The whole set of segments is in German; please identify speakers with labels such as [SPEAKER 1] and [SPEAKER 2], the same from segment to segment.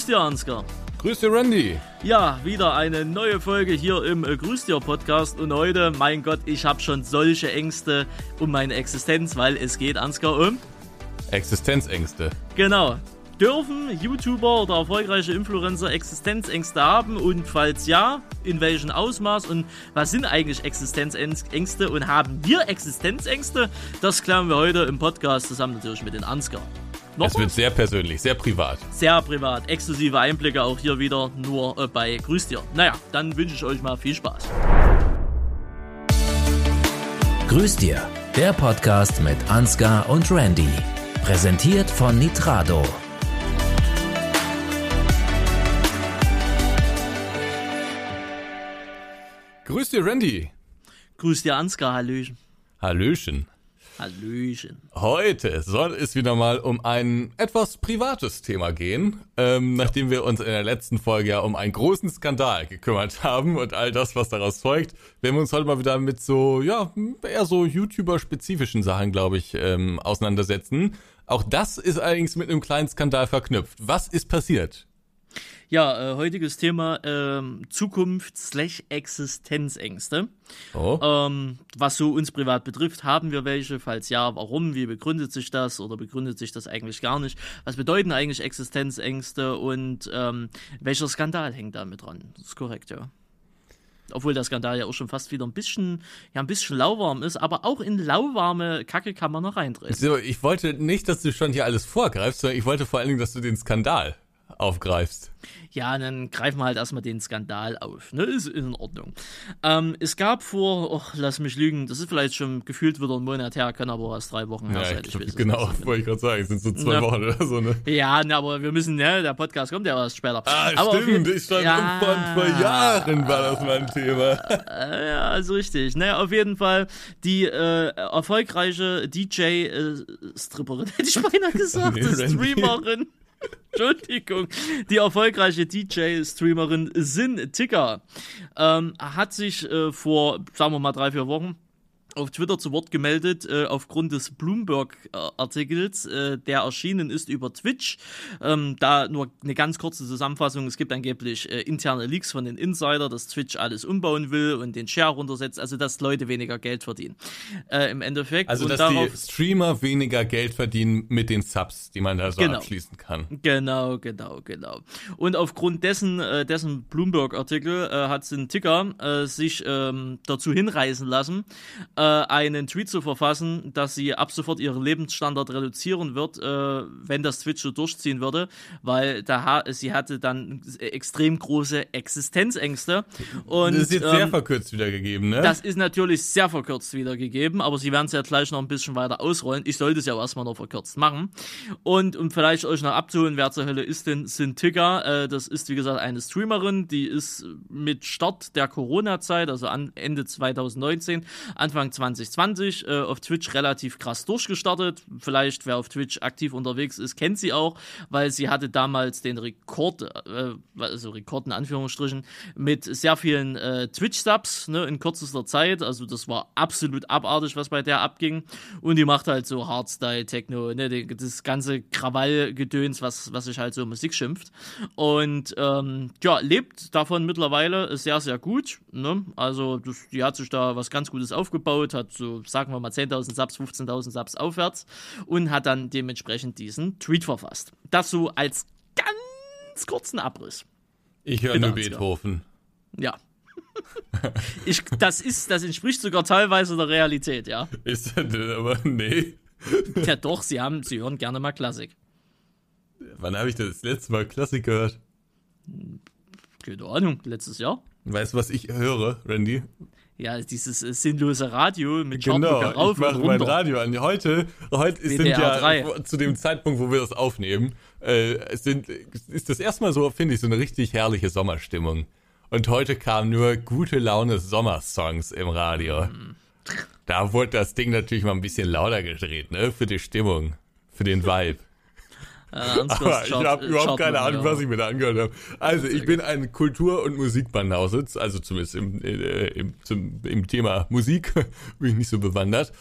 [SPEAKER 1] Grüß dir, Ansgar.
[SPEAKER 2] Grüß dir, Randy.
[SPEAKER 1] Ja, wieder eine neue Folge hier im äh, Grüß dir Podcast. Und heute, mein Gott, ich habe schon solche Ängste um meine Existenz, weil es geht, Ansgar, um
[SPEAKER 2] Existenzängste.
[SPEAKER 1] Genau. Dürfen YouTuber oder erfolgreiche Influencer Existenzängste haben? Und falls ja, in welchem Ausmaß? Und was sind eigentlich Existenzängste? Und haben wir Existenzängste? Das klären wir heute im Podcast zusammen natürlich mit den Ansgar.
[SPEAKER 2] Noch es wird sehr persönlich, sehr privat.
[SPEAKER 1] Sehr privat. Exklusive Einblicke auch hier wieder nur äh, bei Grüß dir. Naja, dann wünsche ich euch mal viel Spaß.
[SPEAKER 3] Grüß dir, der Podcast mit Ansgar und Randy. Präsentiert von Nitrado.
[SPEAKER 2] Grüß dir, Randy.
[SPEAKER 1] Grüß dir, Ansgar. Hallöchen.
[SPEAKER 2] Hallöchen.
[SPEAKER 1] Hallöchen.
[SPEAKER 2] Heute soll es wieder mal um ein etwas privates Thema gehen, ähm, nachdem wir uns in der letzten Folge ja um einen großen Skandal gekümmert haben und all das, was daraus folgt, werden wir uns heute mal wieder mit so, ja, eher so YouTuber-spezifischen Sachen, glaube ich, ähm, auseinandersetzen. Auch das ist allerdings mit einem kleinen Skandal verknüpft. Was ist passiert?
[SPEAKER 1] Ja, äh, heutiges Thema ähm, Zukunft slash Existenzängste.
[SPEAKER 2] Oh.
[SPEAKER 1] Ähm, was so uns privat betrifft, haben wir welche? Falls ja, warum? Wie begründet sich das oder begründet sich das eigentlich gar nicht? Was bedeuten eigentlich Existenzängste und ähm, welcher Skandal hängt da mit dran? Das ist korrekt, ja. Obwohl der Skandal ja auch schon fast wieder ein bisschen, ja, ein bisschen lauwarm ist, aber auch in lauwarme Kacke kann man noch reintreten.
[SPEAKER 2] So, ich wollte nicht, dass du schon hier alles vorgreifst, sondern ich wollte vor allen Dingen, dass du den Skandal aufgreifst.
[SPEAKER 1] Ja, dann greifen wir halt erstmal den Skandal auf. Ne? Ist in Ordnung. Ähm, es gab vor, oh, lass mich lügen, das ist vielleicht schon gefühlt wieder ein Monat her, kann aber erst drei Wochen her
[SPEAKER 2] sein. Ja, genau, wollte ich gerade sagen, es sind so zwei ja. Wochen oder so, ne?
[SPEAKER 1] Ja, ne, aber wir müssen, ne, der Podcast kommt ja erst später.
[SPEAKER 2] Ah,
[SPEAKER 1] aber
[SPEAKER 2] stimmt, ich stand ja, vor Jahren war das mein Thema.
[SPEAKER 1] Äh, ja, ist richtig. Ne, auf jeden Fall die äh, erfolgreiche DJ-Stripperin, äh, hätte ich beinahe gesagt, nee, Streamerin. Entschuldigung. Die erfolgreiche DJ-Streamerin Sin Ticker ähm, hat sich äh, vor, sagen wir mal, drei, vier Wochen auf Twitter zu Wort gemeldet äh, aufgrund des Bloomberg-Artikels, äh, der erschienen ist über Twitch. Ähm, da nur eine ganz kurze Zusammenfassung. Es gibt angeblich äh, interne Leaks von den Insider, dass Twitch alles umbauen will und den Share runtersetzt, also dass Leute weniger Geld verdienen. Äh, Im Endeffekt.
[SPEAKER 2] Also,
[SPEAKER 1] und
[SPEAKER 2] dass
[SPEAKER 1] darauf,
[SPEAKER 2] die Streamer weniger Geld verdienen mit den Subs, die man da so
[SPEAKER 1] Genau.
[SPEAKER 2] abschließen kann.
[SPEAKER 1] Genau, genau, genau. Und aufgrund dessen, äh, dessen Bloomberg-Artikel äh, hat Sin Ticker äh, sich ähm, dazu hinreißen lassen, äh, einen Tweet zu verfassen, dass sie ab sofort ihren Lebensstandard reduzieren wird, äh, wenn das Twitch so durchziehen würde, weil da sie hatte dann extrem große Existenzängste. Und,
[SPEAKER 2] das ist jetzt sehr
[SPEAKER 1] ähm,
[SPEAKER 2] verkürzt wiedergegeben, ne?
[SPEAKER 1] das ist natürlich sehr verkürzt wiedergegeben, aber sie werden es ja gleich noch ein bisschen weiter ausrollen. Ich sollte es ja auch erstmal noch verkürzt machen. Und um vielleicht euch noch abzuholen, wer zur Hölle ist denn Sintika? Äh, das ist, wie gesagt, eine Streamerin, die ist mit Start der Corona-Zeit, also an Ende 2019, Anfang 2020, äh, auf Twitch relativ krass durchgestartet. Vielleicht, wer auf Twitch aktiv unterwegs ist, kennt sie auch, weil sie hatte damals den Rekord, äh, also Rekord in Anführungsstrichen, mit sehr vielen äh, Twitch-Subs ne, in kürzester Zeit. Also das war absolut abartig, was bei der abging. Und die macht halt so Hardstyle, Techno, ne, die, das ganze Krawallgedöns, was, was sich halt so Musik schimpft. Und ähm, ja, lebt davon mittlerweile sehr, sehr gut. Ne? Also das, die hat sich da was ganz Gutes aufgebaut, hat so, sagen wir mal, 10.000 Subs, 15.000 Subs aufwärts und hat dann dementsprechend diesen Tweet verfasst. Das so als ganz kurzen Abriss.
[SPEAKER 2] Ich höre nur. Beethoven.
[SPEAKER 1] Ja. ich, das ist, das entspricht sogar teilweise der Realität, ja.
[SPEAKER 2] Ist das denn aber, nee.
[SPEAKER 1] Ja doch, sie haben, sie hören gerne mal Klassik.
[SPEAKER 2] Wann habe ich das, das letzte Mal Klassik gehört?
[SPEAKER 1] Keine Ahnung, letztes Jahr.
[SPEAKER 2] Weißt du, was ich höre, Randy?
[SPEAKER 1] Ja, dieses äh, sinnlose Radio mit
[SPEAKER 2] Genau,
[SPEAKER 1] rauf
[SPEAKER 2] ich mache mein. Radio an. Heute, heute sind ja
[SPEAKER 1] 3.
[SPEAKER 2] zu dem Zeitpunkt, wo wir das aufnehmen, äh, sind, ist das erstmal so, finde ich, so eine richtig herrliche Sommerstimmung. Und heute kamen nur gute Laune Sommersongs im Radio.
[SPEAKER 1] Mhm.
[SPEAKER 2] Da wurde das Ding natürlich mal ein bisschen lauter gedreht, ne? Für die Stimmung, für den Vibe.
[SPEAKER 1] Äh,
[SPEAKER 2] Aber ich habe
[SPEAKER 1] äh,
[SPEAKER 2] überhaupt keine Ahnung, was ich mir da angehört habe. Also, ich bin ein Kultur- und Musikbanause, also zumindest im, äh, im, zum, im Thema Musik bin ich nicht so bewandert.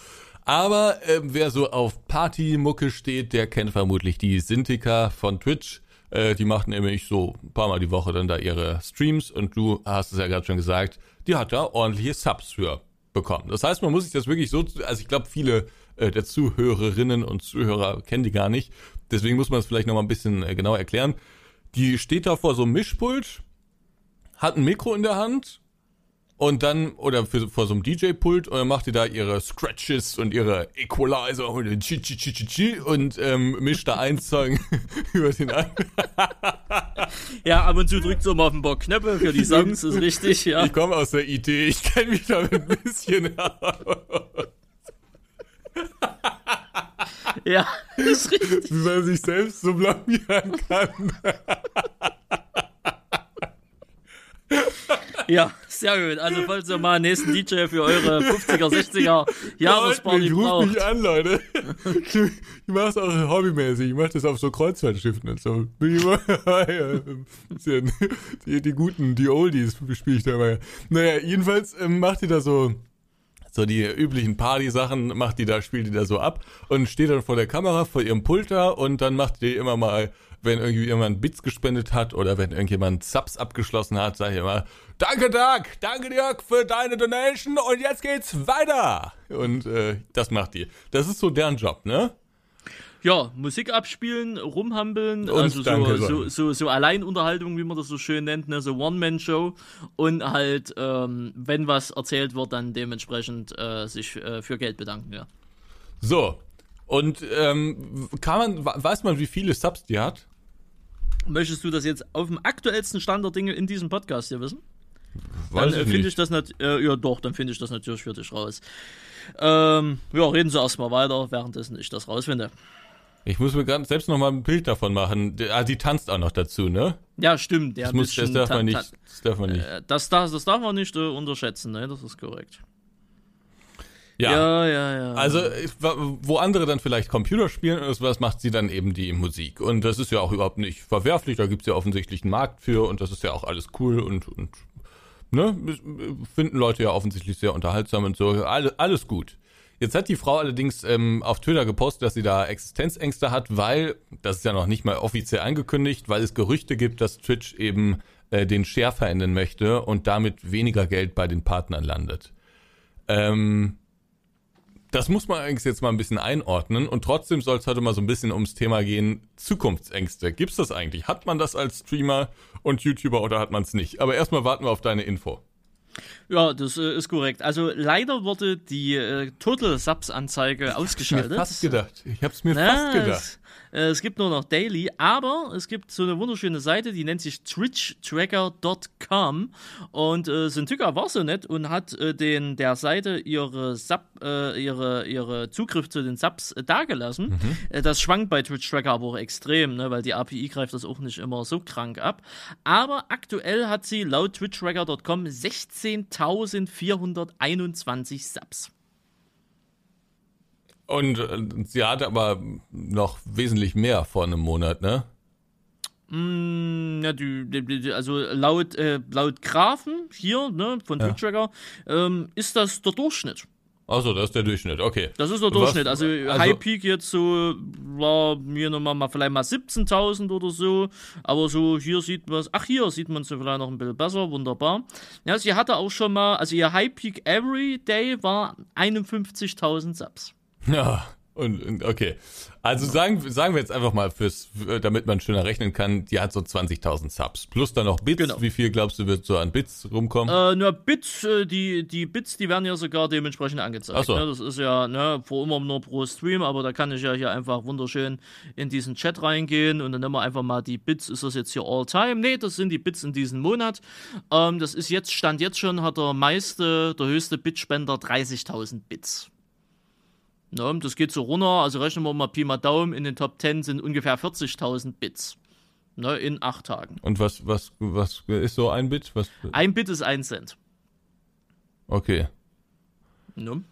[SPEAKER 2] Aber ähm, wer so auf Partymucke steht, der kennt vermutlich die Sintika von Twitch. Äh, die macht nämlich so ein paar Mal die Woche dann da ihre Streams und du hast es ja gerade schon gesagt, die hat da ordentliche Subs für bekommen. Das heißt, man muss sich das wirklich so, also ich glaube, viele äh, der Zuhörerinnen und Zuhörer kennen die gar nicht. Deswegen muss man es vielleicht nochmal ein bisschen äh, genauer erklären. Die steht da vor so einem Mischpult, hat ein Mikro in der Hand und dann, oder für, vor so einem DJ-Pult, und dann macht die da ihre Scratches und ihre Equalizer und, chi, chi, chi, chi, chi, und ähm, mischt da einen Song über den anderen.
[SPEAKER 1] Ja, ab und zu drückt so mal auf ein paar Knöpfe für die Songs, ist richtig, ja.
[SPEAKER 2] Ich komme aus der IT, ich kenne mich damit ein bisschen aus.
[SPEAKER 1] Ja, ist richtig.
[SPEAKER 2] Wie man sich selbst so blamieren kann.
[SPEAKER 1] Ja, sehr gut. Also, falls ihr mal einen nächsten DJ für eure 50er, 60er Jahresparty
[SPEAKER 2] ich
[SPEAKER 1] braucht.
[SPEAKER 2] mich an, Leute. Ich mach's auch hobbymäßig. Ich mach das auf so Kreuzfahrtschiffen und so. Bin ich immer, die, die guten, die Oldies spiele ich da immer. Naja, jedenfalls ähm, macht die da so so die üblichen Party-Sachen macht die da, spielt die da so ab und steht dann vor der Kamera, vor ihrem Pult da und dann macht die immer mal, wenn irgendwie jemand Bits gespendet hat oder wenn irgendjemand Subs abgeschlossen hat, sage ich immer, danke Doug, danke Dirk für deine Donation und jetzt geht's weiter. Und äh, das macht die. Das ist so deren Job, ne?
[SPEAKER 1] Ja, Musik abspielen, rumhampeln,
[SPEAKER 2] Und
[SPEAKER 1] also so, so, so, so Alleinunterhaltung, wie man das so schön nennt, ne? so One-Man-Show und halt, ähm, wenn was erzählt wird, dann dementsprechend äh, sich äh, für Geld bedanken, ja.
[SPEAKER 2] So. Und ähm, kann man, we- weiß man, wie viele Subs die hat?
[SPEAKER 1] Möchtest du das jetzt auf dem aktuellsten Stand der Dinge in diesem Podcast hier wissen?
[SPEAKER 2] Weiß
[SPEAKER 1] dann äh, finde ich das äh, ja doch, dann finde ich das natürlich für dich raus. Ähm, ja, reden Sie erstmal weiter, währenddessen ich das rausfinde.
[SPEAKER 2] Ich muss mir gerade selbst noch mal ein Bild davon machen. Ah, die tanzt auch noch dazu, ne?
[SPEAKER 1] Ja, stimmt. Der
[SPEAKER 2] Das, muss, das darf man nicht. Das darf man nicht.
[SPEAKER 1] äh, Das, das, das darf man nicht äh, unterschätzen, ne? Das ist korrekt.
[SPEAKER 2] Ja.
[SPEAKER 1] Ja, ja, ja.
[SPEAKER 2] Also, wo andere dann vielleicht Computer spielen oder sowas, macht sie dann eben die Musik. Und das ist ja auch überhaupt nicht verwerflich, da gibt's ja offensichtlich einen Markt für und das ist ja auch alles cool und, und ne, finden Leute ja offensichtlich sehr unterhaltsam und so. Alle, alles gut. Jetzt hat die Frau allerdings ähm, auf Twitter gepostet, dass sie da Existenzängste hat, weil, das ist ja noch nicht mal offiziell angekündigt, weil es Gerüchte gibt, dass Twitch eben äh, den Share verändern möchte und damit weniger Geld bei den Partnern landet. Ähm, das muss man eigentlich jetzt mal ein bisschen einordnen und trotzdem soll es heute mal so ein bisschen ums Thema gehen, Zukunftsängste. Gibt's das eigentlich? Hat man das als Streamer und YouTuber oder hat man es nicht? Aber erstmal warten wir auf deine Info.
[SPEAKER 1] Ja, das äh, ist korrekt. Also leider wurde die äh, Total Subs Anzeige
[SPEAKER 2] Ich
[SPEAKER 1] ausgeschaltet.
[SPEAKER 2] mir fast gedacht. Ich hab's mir
[SPEAKER 1] Ja,
[SPEAKER 2] fast gedacht.
[SPEAKER 1] Es, äh, es gibt nur noch Daily, aber es gibt so eine wunderschöne Seite, die nennt sich twitchtracker.com und äh, Syntyka war so nett und hat äh, den der Seite ihre Sub, äh, ihre ihre Zugriff zu den Subs äh, dagelassen.
[SPEAKER 2] Mhm.
[SPEAKER 1] Äh, das schwankt bei Twitch Tracker aber auch extrem, ne, weil die API greift das auch nicht immer so krank ab. Aber aktuell hat sie laut twitchtracker.com 16.421 Subs.
[SPEAKER 2] Und äh, sie hatte aber noch wesentlich mehr vor einem Monat, ne?
[SPEAKER 1] Mm, Ja, die, die, also laut, äh, laut Graphen hier, ne, von
[SPEAKER 2] Ja.
[SPEAKER 1] TwitchTracker, ähm, ist das der Durchschnitt.
[SPEAKER 2] Achso, das ist der Durchschnitt, okay.
[SPEAKER 1] Das ist der
[SPEAKER 2] Was-
[SPEAKER 1] Durchschnitt. Also,
[SPEAKER 2] also-
[SPEAKER 1] High Peak jetzt so, war mir nochmal mal vielleicht mal 17.000 oder so. Aber so hier sieht man ach hier sieht man es vielleicht noch ein bisschen besser, wunderbar. Ja, sie hatte auch schon mal, also ihr High Peak Every Day war 51.000 Subs.
[SPEAKER 2] Ja, und, und okay. Also sagen, sagen wir jetzt einfach mal fürs, für- damit man schöner rechnen kann, die hat so 20.000 Subs. Plus dann noch Bits.
[SPEAKER 1] Genau.
[SPEAKER 2] Wie viel glaubst du, wird so an Bits rumkommen?
[SPEAKER 1] Äh, nur Bits, äh, die, die Bits, die werden ja sogar dementsprechend angezeigt.
[SPEAKER 2] Ach so.
[SPEAKER 1] Ne? Das ist ja, ne, vor immer nur pro Stream, aber da kann ich ja hier einfach wunderschön in diesen Chat reingehen und dann nehmen wir einfach mal die Bits. Ist das jetzt hier all time? Nee, das sind die Bits in diesem Monat. Ähm, das ist jetzt, Stand jetzt schon, hat der meiste, der höchste Bitspender 30.000 Bits. Ne, das geht so runter, also rechnen wir mal Pi mal Daumen, in den Top 10 sind ungefähr 40.000 Bits. Ne, in acht Tagen.
[SPEAKER 2] Und was, was, was ist so ein Bit? Was,
[SPEAKER 1] Ein Bit ist ein Cent.
[SPEAKER 2] okay.
[SPEAKER 1] Ne?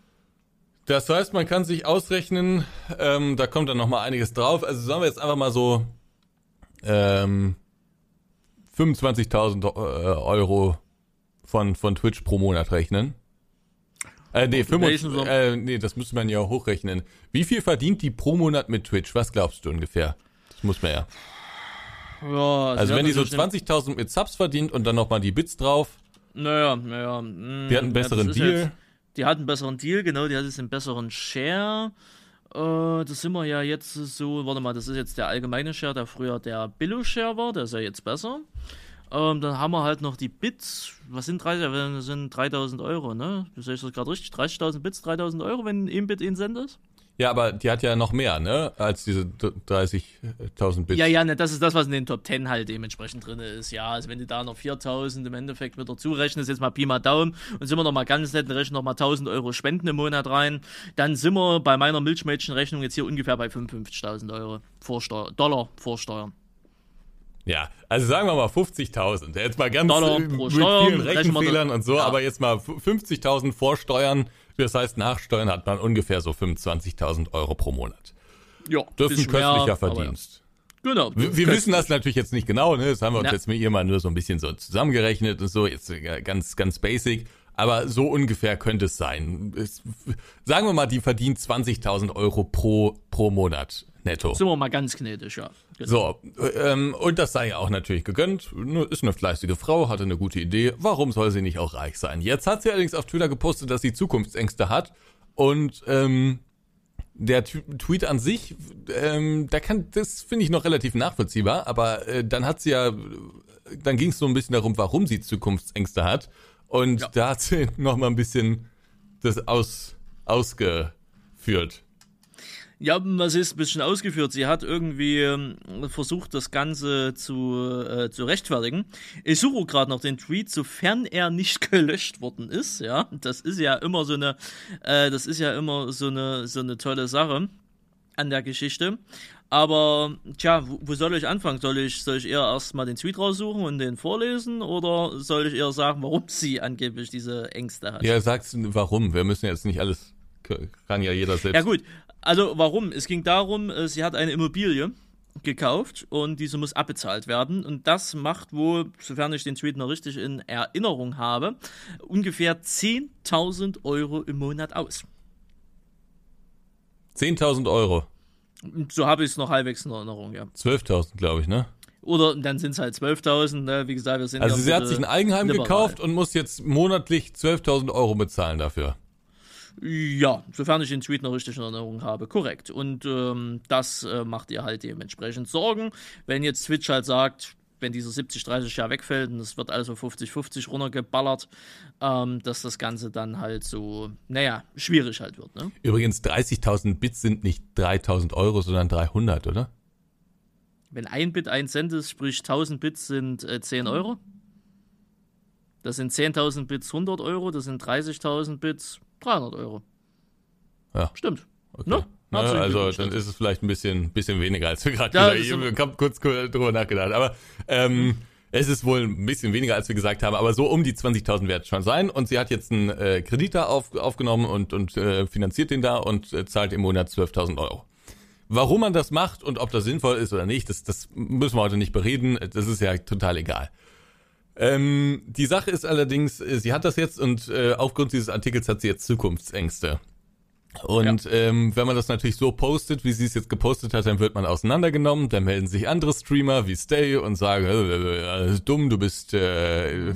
[SPEAKER 2] Das heißt, man kann sich ausrechnen, ähm, da kommt dann noch mal einiges drauf. Also sagen wir jetzt einfach mal so ähm, 25.000 äh, Euro von, von Twitch pro Monat rechnen. Äh, nee, 25,
[SPEAKER 1] Welchen so?
[SPEAKER 2] äh, nee, das müsste man ja hochrechnen. Wie viel verdient die pro Monat mit Twitch? Was glaubst du ungefähr? Das muss man ja.
[SPEAKER 1] Ja,
[SPEAKER 2] Also wenn die so
[SPEAKER 1] natürlich
[SPEAKER 2] 20.000 mit Subs verdient und dann nochmal die Bits drauf,
[SPEAKER 1] Naja, naja. mh,
[SPEAKER 2] die hat einen
[SPEAKER 1] ja,
[SPEAKER 2] besseren
[SPEAKER 1] ist
[SPEAKER 2] Deal.
[SPEAKER 1] Jetzt, die hat einen besseren Deal, genau, die hat jetzt einen besseren Share. Äh, das sind wir ja jetzt so, warte mal, das ist jetzt der allgemeine Share, der früher der Billo-Share war, der ist ja jetzt besser. Ähm, dann haben wir halt noch die Bits, was sind 30, das sind 3000 Euro, ne? Sehe ich das gerade richtig? 30.000 Bits, 3000 Euro, wenn ein Bit in Send ist?
[SPEAKER 2] Ja, aber die hat ja noch mehr, ne? Als diese d- 30.000 Bits.
[SPEAKER 1] Ja, ja, ne, das ist das, was in den Top 10 halt dementsprechend drin ist. Ja, also wenn du da noch 4000 im Endeffekt wieder zurechnest, jetzt mal Pi mal Daumen und sind wir noch mal ganz nett und rechnen noch mal 1000 Euro Spenden im Monat rein, dann sind wir bei meiner Milchmädchenrechnung jetzt hier ungefähr bei 55.000 Euro Vorsteuer, Dollar Vorsteuern.
[SPEAKER 2] Ja, also sagen wir mal 50.000. Jetzt mal ganz
[SPEAKER 1] Dollar
[SPEAKER 2] äh, mit vielen Rechenfehlern und so,
[SPEAKER 1] ja.
[SPEAKER 2] aber jetzt mal f- 50.000 vor Steuern. Das heißt, nach Steuern hat man ungefähr so 25.000 Euro pro Monat.
[SPEAKER 1] Ja,
[SPEAKER 2] Das ist ein
[SPEAKER 1] mehr,
[SPEAKER 2] köstlicher
[SPEAKER 1] aber
[SPEAKER 2] Verdienst.
[SPEAKER 1] Ja. Genau.
[SPEAKER 2] Wir, wir wissen das natürlich jetzt nicht genau, ne? Das haben wir uns
[SPEAKER 1] Ja.
[SPEAKER 2] jetzt mit ihr mal nur so ein bisschen so zusammengerechnet und so, jetzt äh, ganz, ganz basic. Aber so ungefähr könnte es sein. Es, sagen wir mal, die verdient 20.000 Euro pro, pro Monat netto.
[SPEAKER 1] Sind wir mal ganz gnädig, ja. Genau.
[SPEAKER 2] So, ähm, und das sei ihr auch natürlich gegönnt. Ist eine fleißige Frau, hatte eine gute Idee. Warum soll sie nicht auch reich sein? Jetzt hat sie allerdings auf Twitter gepostet, dass sie Zukunftsängste hat. Und ähm, der T Tweet an sich, ähm, da kann, das finde ich noch relativ nachvollziehbar. Aber äh, dann hat sie ja, dann ging es so ein bisschen darum, warum sie Zukunftsängste hat. Und
[SPEAKER 1] Ja.
[SPEAKER 2] da hat sie noch mal ein bisschen das aus, ausgeführt.
[SPEAKER 1] Ja, was ist ein bisschen ausgeführt? Sie hat irgendwie ähm, versucht, das Ganze zu, äh, zu rechtfertigen. Ich suche gerade noch den Tweet, sofern er nicht gelöscht worden ist. Ja, das ist ja immer so eine, äh, das ist ja immer so eine, so eine tolle Sache an der Geschichte. Aber, tja, wo, wo soll ich anfangen? Soll ich, soll ich eher erstmal den Tweet raussuchen und den vorlesen? Oder soll ich eher sagen, warum sie angeblich diese Ängste hat?
[SPEAKER 2] Ja, sagst du, warum? Wir müssen jetzt nicht alles, kann ja jeder selbst.
[SPEAKER 1] Ja gut, also warum? Es ging darum, äh, sie hat eine Immobilie gekauft und diese muss abbezahlt werden und das macht wohl, sofern ich den Tweet noch richtig in Erinnerung habe, ungefähr 10.000 Euro im Monat aus.
[SPEAKER 2] 10.000 Euro.
[SPEAKER 1] So habe ich es noch halbwegs in Erinnerung, ja.
[SPEAKER 2] 12.000, glaube ich, ne?
[SPEAKER 1] Oder dann sind es halt 12.000, ne? wie gesagt, wir sind
[SPEAKER 2] Also
[SPEAKER 1] ja
[SPEAKER 2] sie hat sich ein Eigenheim
[SPEAKER 1] liberal.
[SPEAKER 2] gekauft und muss jetzt monatlich 12.000 Euro bezahlen dafür.
[SPEAKER 1] Ja, sofern ich den Tweet noch richtig in Erinnerung habe, korrekt. Und ähm, das äh, macht ihr halt dementsprechend Sorgen. Wenn jetzt Twitch halt sagt, wenn dieser 70-30 Jahr wegfällt und es wird also 50-50 runtergeballert, ähm, dass das Ganze dann halt so, naja, schwierig halt wird. Ne?
[SPEAKER 2] Übrigens, 30.000 Bits sind nicht 3.000 Euro, sondern 300, oder?
[SPEAKER 1] Wenn ein Bit ein Cent ist, sprich 1000 Bits sind äh, 10 Euro. Das sind 10.000 Bits 100 Euro, das sind 30.000 Bits 300 Euro.
[SPEAKER 2] Ja.
[SPEAKER 1] Stimmt.
[SPEAKER 2] Okay.
[SPEAKER 1] Ne?
[SPEAKER 2] Na, also dann ist es vielleicht ein bisschen, bisschen weniger, als wir gerade
[SPEAKER 1] Ja,
[SPEAKER 2] gesagt haben. Ich habe kurz drüber nachgedacht. Aber ähm, es ist wohl ein bisschen weniger, als wir gesagt haben. Aber so um die 20.000 wird es schon sein. Und sie hat jetzt einen äh, Kredit da auf, aufgenommen und, und äh, finanziert den da und äh, zahlt im Monat 12.000 Euro. Warum man das macht und ob das sinnvoll ist oder nicht, das, das müssen wir heute nicht bereden. Das ist ja total egal. Ähm, die Sache ist allerdings, äh, sie hat das jetzt und äh, aufgrund dieses Artikels hat sie jetzt Zukunftsängste. Und ähm, wenn man das natürlich so postet, wie sie es jetzt gepostet hat, dann wird man auseinandergenommen. Dann melden sich andere Streamer wie Stay und sagen, äh, äh, dumm, du bist, äh,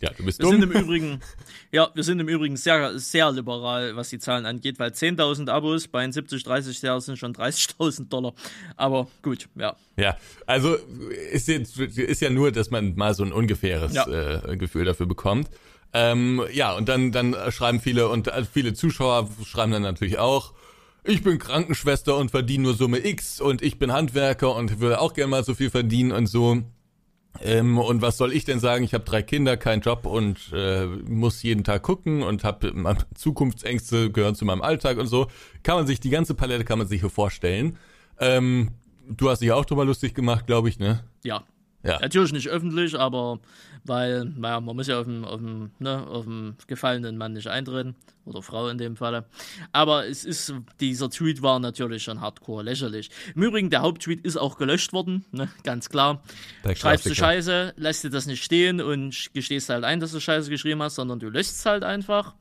[SPEAKER 2] ja, du bist
[SPEAKER 1] Wir sind
[SPEAKER 2] dumm.
[SPEAKER 1] im Übrigen, ja, wir sind im Übrigen sehr, sehr liberal, was die Zahlen angeht, weil 10.000 Abos bei 70, 30 Jahren sind schon 30.000 Dollar. Aber gut, ja.
[SPEAKER 2] Ja, also ist, jetzt, ist ja nur, dass man mal so ein ungefähres
[SPEAKER 1] Ja.
[SPEAKER 2] äh, Gefühl dafür bekommt. Ähm, ja, und dann, dann schreiben viele und äh, viele Zuschauer schreiben dann natürlich auch, ich bin Krankenschwester und verdiene nur Summe X und ich bin Handwerker und will auch gerne mal so viel verdienen und so. Ähm, und was soll ich denn sagen? Ich habe drei Kinder, keinen Job und äh, muss jeden Tag gucken und habe Zukunftsängste gehören zu meinem Alltag und so. Kann man sich die ganze Palette kann man sich hier vorstellen. Ähm, du hast dich auch drüber lustig gemacht, glaube ich, ne?
[SPEAKER 1] Ja.
[SPEAKER 2] Ja.
[SPEAKER 1] Natürlich nicht öffentlich, aber weil, naja, man muss ja auf dem, auf dem, ne, auf dem gefallenen Mann nicht eintreten. Oder Frau in dem Falle. Aber es ist, dieser Tweet war natürlich schon hardcore lächerlich. Im Übrigen, der Haupttweet ist auch gelöscht worden, ne, ganz klar.
[SPEAKER 2] Der
[SPEAKER 1] Schreibst du. Scheiße, lässt dir das nicht stehen und gestehst halt ein, dass du Scheiße geschrieben hast, sondern du löschst es halt einfach.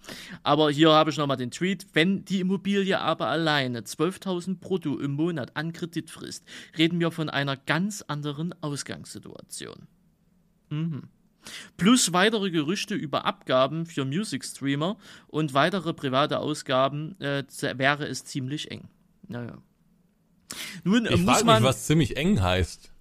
[SPEAKER 1] Aber hier habe ich nochmal den Tweet. Wenn die Immobilie aber alleine 12.000 brutto im Monat an Kredit frisst, reden wir von einer ganz anderen Ausgangssituation. Mhm. Plus weitere Gerüchte über Abgaben für Music-Streamer und weitere private Ausgaben äh, wäre es ziemlich eng. Naja. Nun äh,
[SPEAKER 2] Ich
[SPEAKER 1] muss man
[SPEAKER 2] mich, was ziemlich eng heißt.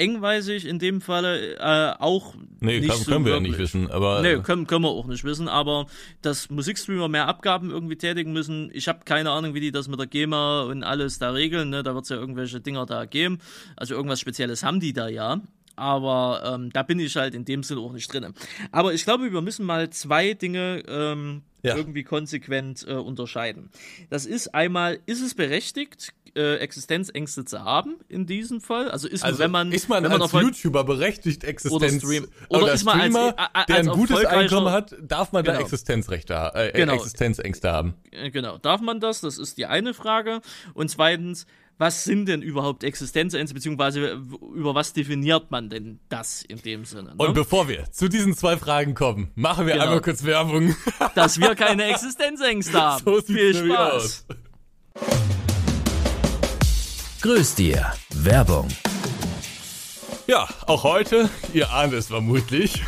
[SPEAKER 1] Engweisig in dem Falle äh, auch
[SPEAKER 2] Nee,
[SPEAKER 1] nicht
[SPEAKER 2] können,
[SPEAKER 1] so
[SPEAKER 2] können wir ja nicht wissen, aber
[SPEAKER 1] Nee, können, können wir auch nicht wissen, aber dass Musikstreamer mehr Abgaben irgendwie tätigen müssen, ich habe keine Ahnung, wie die das mit der GEMA und alles da regeln, ne? da wird es ja irgendwelche Dinger da geben, also irgendwas Spezielles haben die da ja, aber ähm, da bin ich halt in dem Sinne auch nicht drin. Aber ich glaube, wir müssen mal zwei Dinge ähm,
[SPEAKER 2] Ja.
[SPEAKER 1] irgendwie konsequent äh, unterscheiden. Das ist einmal, ist es berechtigt, äh, Existenzängste zu haben in diesem Fall? Also ist
[SPEAKER 2] also
[SPEAKER 1] wenn man,
[SPEAKER 2] ist man
[SPEAKER 1] wenn man
[SPEAKER 2] als YouTuber berechtigt Existenz
[SPEAKER 1] Stream- oder
[SPEAKER 2] oder
[SPEAKER 1] ist man als-
[SPEAKER 2] Streamer,
[SPEAKER 1] a- a-
[SPEAKER 2] der
[SPEAKER 1] als
[SPEAKER 2] ein gutes Einkommen hat, darf man da
[SPEAKER 1] Genau.
[SPEAKER 2] Existenzrechte ha- äh,
[SPEAKER 1] Genau.
[SPEAKER 2] Existenzängste haben.
[SPEAKER 1] Äh, Genau, darf man das? Das ist die eine Frage. Und zweitens, was sind denn überhaupt Existenzängste, beziehungsweise über was definiert man denn das in dem Sinne?
[SPEAKER 2] Und
[SPEAKER 1] Ne?
[SPEAKER 2] bevor wir zu diesen zwei Fragen kommen, machen wir
[SPEAKER 1] Genau.
[SPEAKER 2] einmal kurz Werbung.
[SPEAKER 1] Dass wir keine Existenzängste haben.
[SPEAKER 2] So
[SPEAKER 1] Viel Spaß.
[SPEAKER 2] aus.
[SPEAKER 3] Grüß dir. Werbung.
[SPEAKER 2] Ja, auch heute, ihr ahnt es vermutlich,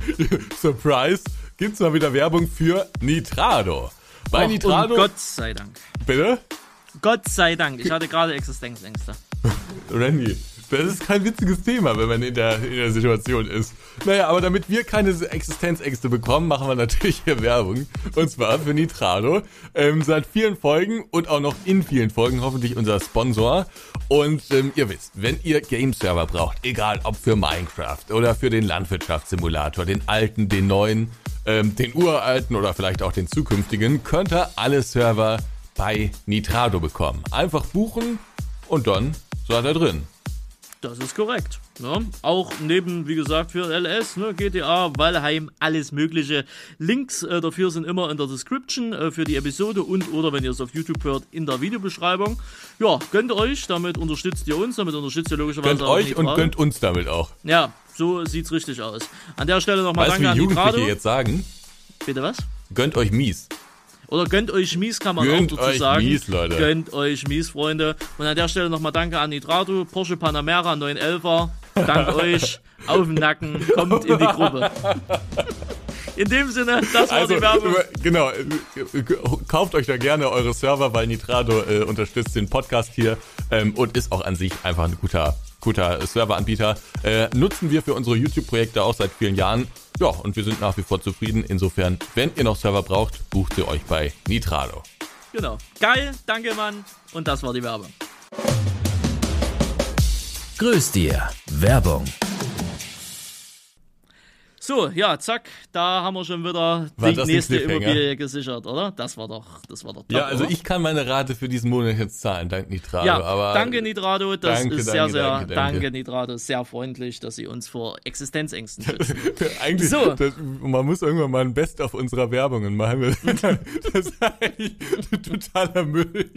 [SPEAKER 2] Surprise, gibt's mal wieder Werbung für Nitrado. Bei
[SPEAKER 1] Och,
[SPEAKER 2] Nitrado,
[SPEAKER 1] Und Gott sei Dank.
[SPEAKER 2] bitte?
[SPEAKER 1] Gott sei Dank. Ich hatte gerade Existenzängste.
[SPEAKER 2] Randy, das ist kein witziges Thema, wenn man in der, in der Situation ist. Naja, aber damit wir keine Existenzängste bekommen, machen wir natürlich hier Werbung. Und zwar für Nitrado. Ähm, seit vielen Folgen und auch noch in vielen Folgen hoffentlich unser Sponsor. Und ähm, ihr wisst, wenn ihr Game-Server braucht, egal ob für Minecraft oder für den Landwirtschaftssimulator, den alten, den neuen, ähm, den uralten oder vielleicht auch den zukünftigen, könnt ihr alle Server bei Nitrado bekommen. Einfach buchen und dann seid ihr drin.
[SPEAKER 1] Das ist korrekt. Ne? Auch neben, wie gesagt, für LS, ne, GTA, Valheim, alles mögliche. Links äh, dafür sind immer in der Description äh, für die Episode und oder wenn ihr es auf YouTube hört, in der Videobeschreibung. Ja, gönnt euch, damit unterstützt ihr uns, damit unterstützt ihr logischerweise
[SPEAKER 2] Gönnt
[SPEAKER 1] auch
[SPEAKER 2] euch und
[SPEAKER 1] Nitrado.
[SPEAKER 2] gönnt uns damit auch.
[SPEAKER 1] Ja, so sieht's richtig aus. An der Stelle nochmal danke
[SPEAKER 2] wie
[SPEAKER 1] an
[SPEAKER 2] Jugendliche
[SPEAKER 1] Nitrado.
[SPEAKER 2] jetzt sagen?
[SPEAKER 1] Bitte was?
[SPEAKER 2] Gönnt euch mies.
[SPEAKER 1] Oder gönnt euch mies, kann man
[SPEAKER 2] Gönnt
[SPEAKER 1] auch dazu
[SPEAKER 2] euch
[SPEAKER 1] sagen.
[SPEAKER 2] mies, Leute.
[SPEAKER 1] Gönnt euch mies, Freunde. Und an der Stelle nochmal danke an Nitrato, Porsche Panamera 911er. Dank euch, auf den Nacken, kommt in die Gruppe. In dem Sinne, das war
[SPEAKER 2] Also,
[SPEAKER 1] die Werbung.
[SPEAKER 2] genau, kauft euch da gerne eure Server, weil Nitrado äh, unterstützt den Podcast hier ähm, und ist auch an sich einfach ein guter, guter Serveranbieter. Äh, nutzen wir für unsere YouTube-Projekte auch seit vielen Jahren. Ja, und wir sind nach wie vor zufrieden. Insofern, wenn ihr noch Server braucht, bucht ihr euch bei Nitrado.
[SPEAKER 1] Genau. Geil, danke Mann. Und das war die Werbung.
[SPEAKER 3] Grüß dir. Werbung.
[SPEAKER 1] So, ja, zack, da haben wir schon wieder
[SPEAKER 2] War
[SPEAKER 1] die nächste? Immobilie gesichert, oder? Das war doch, das war doch top,
[SPEAKER 2] Ja, also
[SPEAKER 1] oder?
[SPEAKER 2] ich kann meine Rate für diesen Monat jetzt zahlen, dank Nitrado.
[SPEAKER 1] Ja,
[SPEAKER 2] aber
[SPEAKER 1] danke Nitrado, das
[SPEAKER 2] danke,
[SPEAKER 1] ist
[SPEAKER 2] danke,
[SPEAKER 1] sehr, sehr,
[SPEAKER 2] danke, danke.
[SPEAKER 1] Nitrado, sehr freundlich, dass Sie uns vor Existenzängsten schützen.
[SPEAKER 2] Eigentlich,
[SPEAKER 1] So.
[SPEAKER 2] das, man muss irgendwann mal ein Best auf unserer Werbungen machen. Das ist eigentlich totaler Müll.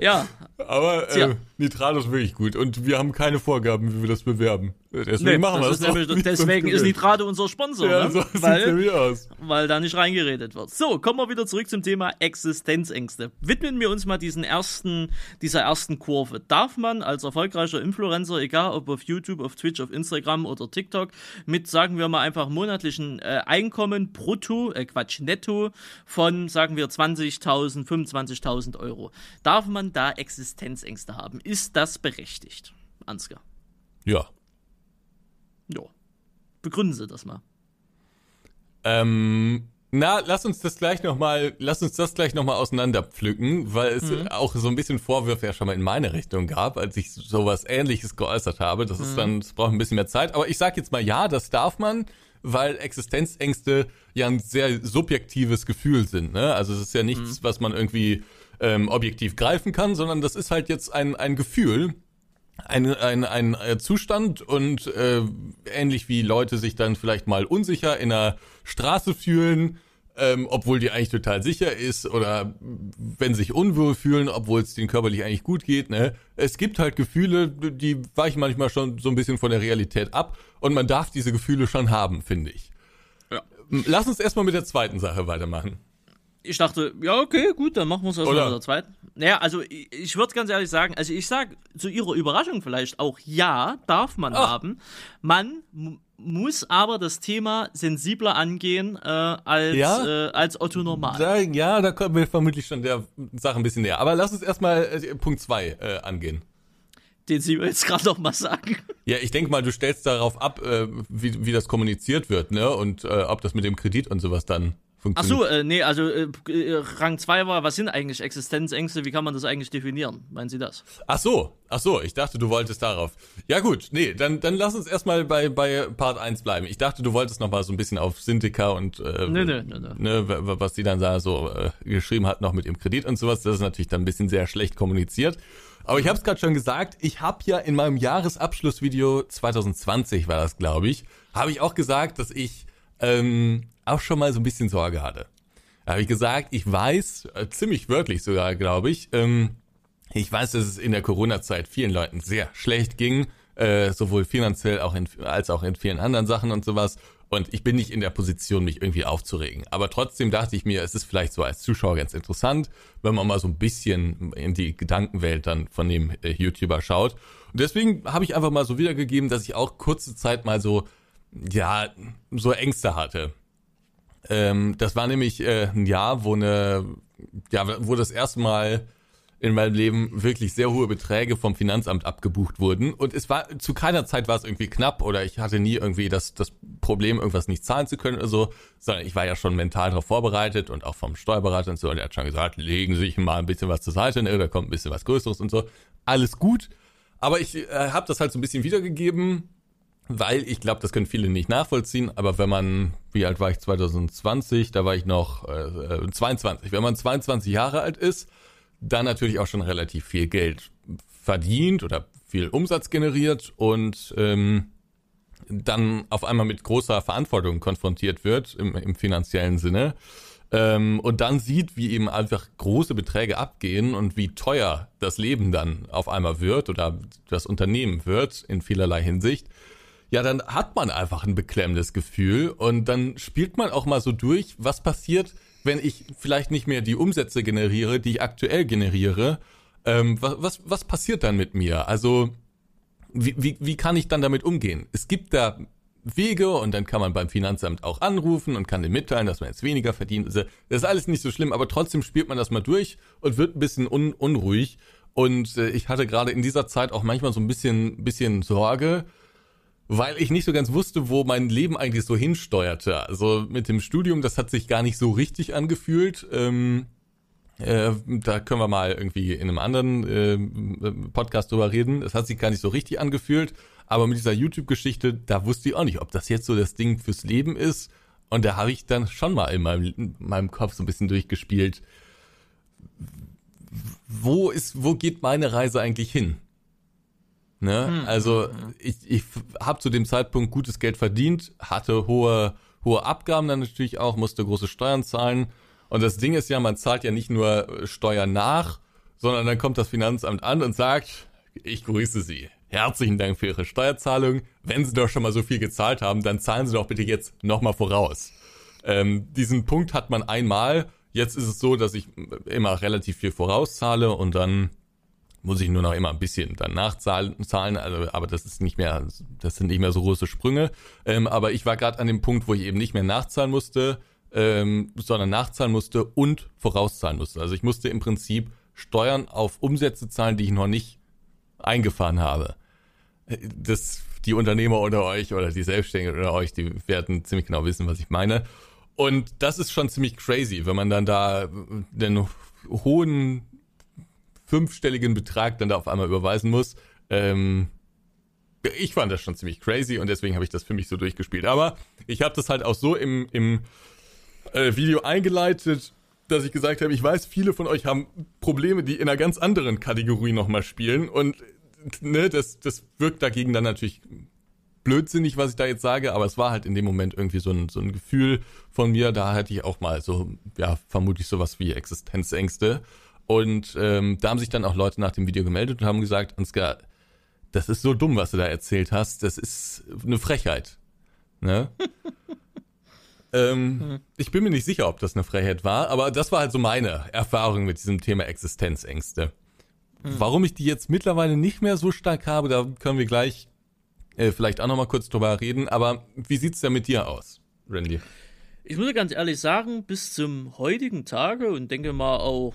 [SPEAKER 1] ja,
[SPEAKER 2] Aber äh, Nitrado ist wirklich gut und wir haben keine Vorgaben, wie wir das bewerben. Deswegen
[SPEAKER 1] nee,
[SPEAKER 2] machen wir
[SPEAKER 1] das ist nämlich, deswegen ist
[SPEAKER 2] gewinnt.
[SPEAKER 1] Nitrado unser Sponsor,
[SPEAKER 2] Ja,
[SPEAKER 1] ne?
[SPEAKER 2] so sieht's
[SPEAKER 1] weil,
[SPEAKER 2] nämlich aus.
[SPEAKER 1] weil da nicht reingeredet wird. So, kommen wir wieder zurück zum Thema Existenzängste. Widmen wir uns mal diesen ersten, dieser ersten Kurve. Darf man als erfolgreicher Influencer, egal ob auf YouTube, auf Twitch, auf Instagram oder TikTok, mit, sagen wir mal, einfach monatlichen äh, Einkommen brutto, äh, Quatsch, netto von, sagen wir, 20.000, 25.000 Euro, darf man da Existenzängste haben? Ist das berechtigt? Ansgar.
[SPEAKER 2] Ja.
[SPEAKER 1] Begründen Sie das mal.
[SPEAKER 2] Ähm, na, lass uns das gleich nochmal, lass uns das gleich nochmal auseinanderpflücken, weil es
[SPEAKER 1] Mhm.
[SPEAKER 2] auch so ein bisschen Vorwürfe ja schon mal in meine Richtung gab, als ich sowas ähnliches geäußert habe. Das
[SPEAKER 1] Mhm.
[SPEAKER 2] ist dann, das braucht ein bisschen mehr Zeit. Aber ich sag jetzt mal ja, das darf man, weil Existenzängste ja ein sehr subjektives Gefühl sind. Ne? Also es ist ja nichts,
[SPEAKER 1] Mhm.
[SPEAKER 2] was man irgendwie ähm, objektiv greifen kann, sondern das ist halt jetzt ein, ein Gefühl, ein, ein, ein äh, Zustand und äh, ähnlich wie Leute sich dann vielleicht mal unsicher in der Straße fühlen, ähm, obwohl die eigentlich total sicher ist oder wenn sich unwohl fühlen, obwohl es denen körperlich eigentlich gut geht. Ne? Es gibt halt Gefühle, die weichen manchmal schon so ein bisschen von der Realität ab und man darf diese Gefühle schon haben, finde ich.
[SPEAKER 1] Ja.
[SPEAKER 2] Lass uns erstmal mit der zweiten Sache weitermachen.
[SPEAKER 1] Ich dachte, ja, okay, gut, dann machen wir es erstmal
[SPEAKER 2] Oder?
[SPEAKER 1] mit der zweiten. Naja, also ich, ich würde ganz ehrlich sagen, also ich sag zu ihrer Überraschung vielleicht auch, ja, darf man
[SPEAKER 2] Ach.
[SPEAKER 1] haben. Man muss aber das Thema sensibler angehen äh, als,
[SPEAKER 2] Ja?
[SPEAKER 1] äh, als Otto Normal.
[SPEAKER 2] Da, ja, da kommen wir vermutlich schon der Sache ein bisschen näher. Aber lass uns erstmal äh, Punkt zwei äh, angehen.
[SPEAKER 1] den sie mir jetzt gerade noch mal sagen.
[SPEAKER 2] Ja, ich denke mal, du stellst darauf ab, äh, wie, wie das kommuniziert wird, ne? Und äh, ob das mit dem Kredit und sowas dann
[SPEAKER 1] Ach so, äh, nee, also äh, äh, Rang 2 war, was sind eigentlich Existenzängste? Wie kann man das eigentlich definieren? Meinen Sie das?
[SPEAKER 2] Ach so, ach so, ich dachte, du wolltest darauf. Ja gut, nee, dann, dann lass uns erstmal bei, bei Part 1 bleiben. Ich dachte, du wolltest noch mal so ein bisschen auf Syndica und äh,
[SPEAKER 1] nö, nö, nö.
[SPEAKER 2] Ne, was sie dann da so äh, geschrieben hat, noch mit ihrem Kredit und sowas. Das ist natürlich dann ein bisschen sehr schlecht kommuniziert. Aber ich habe es gerade schon gesagt, ich habe ja in meinem Jahresabschlussvideo 2020 war das, glaube ich, habe ich auch gesagt, dass ich ähm, auch schon mal so ein bisschen Sorge hatte. Da habe ich gesagt, ich weiß, äh, ziemlich wörtlich sogar, glaube ich, ähm, ich weiß, dass es in der Corona-Zeit vielen Leuten sehr schlecht ging, äh, sowohl finanziell auch in, als auch in vielen anderen Sachen und sowas. Und ich bin nicht in der Position, mich irgendwie aufzuregen. Aber trotzdem dachte ich mir, es ist vielleicht so als Zuschauer ganz interessant, wenn man mal so ein bisschen in die Gedankenwelt dann von dem äh, YouTuber schaut. Und deswegen habe ich einfach mal so wiedergegeben, dass ich auch kurze Zeit mal so, ja, so Ängste hatte. Ähm, das war nämlich äh, ein Jahr, wo eine, ja, wo das erste Mal in meinem Leben wirklich sehr hohe Beträge vom Finanzamt abgebucht wurden. Und es war, zu keiner Zeit war es irgendwie knapp oder ich hatte nie irgendwie das, das Problem, irgendwas nicht zahlen zu können oder so, sondern ich war ja schon mental darauf vorbereitet und auch vom Steuerberater und so. Und er hat schon gesagt, legen Sie sich mal ein bisschen was zur Seite, ne, da kommt ein bisschen was Größeres und so. Alles gut. Aber ich äh, habe das halt so ein bisschen wiedergegeben, weil ich glaube, das können viele nicht nachvollziehen, aber wenn man, wie alt war ich? 2020, da war ich noch äh, äh, 22, wenn man 22 Jahre alt ist, dann natürlich auch schon relativ viel Geld verdient oder viel Umsatz generiert und ähm, dann auf einmal mit großer Verantwortung konfrontiert wird im, im finanziellen Sinne ähm, und dann sieht, wie eben einfach große Beträge abgehen und wie teuer das Leben dann auf einmal wird oder das Unternehmen wird in vielerlei Hinsicht, ja, dann hat man einfach ein beklemmendes Gefühl und dann spielt man auch mal so durch, was passiert, wenn ich vielleicht nicht mehr die Umsätze generiere, die ich aktuell generiere. Ähm, was, was, was passiert dann mit mir? Also, wie, wie, wie kann ich dann damit umgehen? Es gibt da Wege und dann kann man beim Finanzamt auch anrufen und kann denen mitteilen, dass man jetzt weniger verdient. Also, Das ist alles nicht so schlimm, aber trotzdem spielt man das mal durch und wird ein bisschen un, unruhig. Und äh, ich hatte gerade in dieser Zeit auch manchmal so ein bisschen, bisschen Sorge, weil ich nicht so ganz wusste, wo mein Leben eigentlich so hinsteuerte. Also mit dem Studium, das hat sich gar nicht so richtig angefühlt. Ähm, äh, da können wir mal irgendwie in einem anderen äh, Podcast drüber reden. Das hat sich gar nicht so richtig angefühlt. Aber mit dieser YouTube-Geschichte, da wusste ich auch nicht, ob das jetzt so das Ding fürs Leben ist. Und da habe ich dann schon mal in meinem, in meinem Kopf so ein bisschen durchgespielt. Wo ist, wo geht meine Reise eigentlich hin? Ne? Also ich, ich habe zu dem Zeitpunkt gutes Geld verdient, hatte hohe, hohe Abgaben dann natürlich auch, musste große Steuern zahlen. Und das Ding ist ja, man zahlt ja nicht nur Steuern nach, sondern dann kommt das Finanzamt an und sagt, ich grüße Sie. Herzlichen Dank für Ihre Steuerzahlung. Wenn Sie doch schon mal so viel gezahlt haben, dann zahlen Sie doch bitte jetzt nochmal voraus. Ähm, diesen Punkt hat man einmal. Jetzt ist es so, dass ich immer relativ viel vorauszahle und dann muss ich nur noch immer ein bisschen dann nachzahlen, zahlen, also, aber das ist nicht mehr, das sind nicht mehr so große Sprünge. Ähm, aber ich war gerade an dem Punkt, wo ich eben nicht mehr nachzahlen musste, ähm, sondern nachzahlen musste und vorauszahlen musste. Also ich musste im Prinzip Steuern auf Umsätze zahlen, die ich noch nicht eingefahren habe. Das, die Unternehmer unter euch oder die Selbstständigen unter euch, die werden ziemlich genau wissen, was ich meine. Und das ist schon ziemlich crazy, wenn man dann da den hohen fünfstelligen Betrag dann da auf einmal überweisen muss. Ähm, ich fand das schon ziemlich crazy und deswegen habe ich das für mich so durchgespielt. Aber ich habe das halt auch so im, im äh, Video eingeleitet, dass ich gesagt habe, ich weiß, viele von euch haben Probleme, die in einer ganz anderen Kategorie nochmal spielen und ne, das, das wirkt dagegen dann natürlich blödsinnig, was ich da jetzt sage, aber es war halt in dem Moment irgendwie so ein, so ein Gefühl von mir, da hatte ich auch mal so, ja, vermutlich sowas wie Existenzängste. Und ähm, da haben sich dann auch Leute nach dem Video gemeldet und haben gesagt, Ansgar, das ist so dumm, was du da erzählt hast, das ist eine Frechheit. Ne? ähm, mhm. Ich bin mir nicht sicher, ob das eine Frechheit war, aber das war halt so meine Erfahrung mit diesem Thema Existenzängste. Mhm. Warum ich die jetzt mittlerweile nicht mehr so stark habe, da können wir gleich äh, vielleicht auch nochmal kurz drüber reden. Aber wie sieht's denn mit dir aus, Randy?
[SPEAKER 1] Ich muss ganz ehrlich sagen, bis zum heutigen Tage und denke mal auch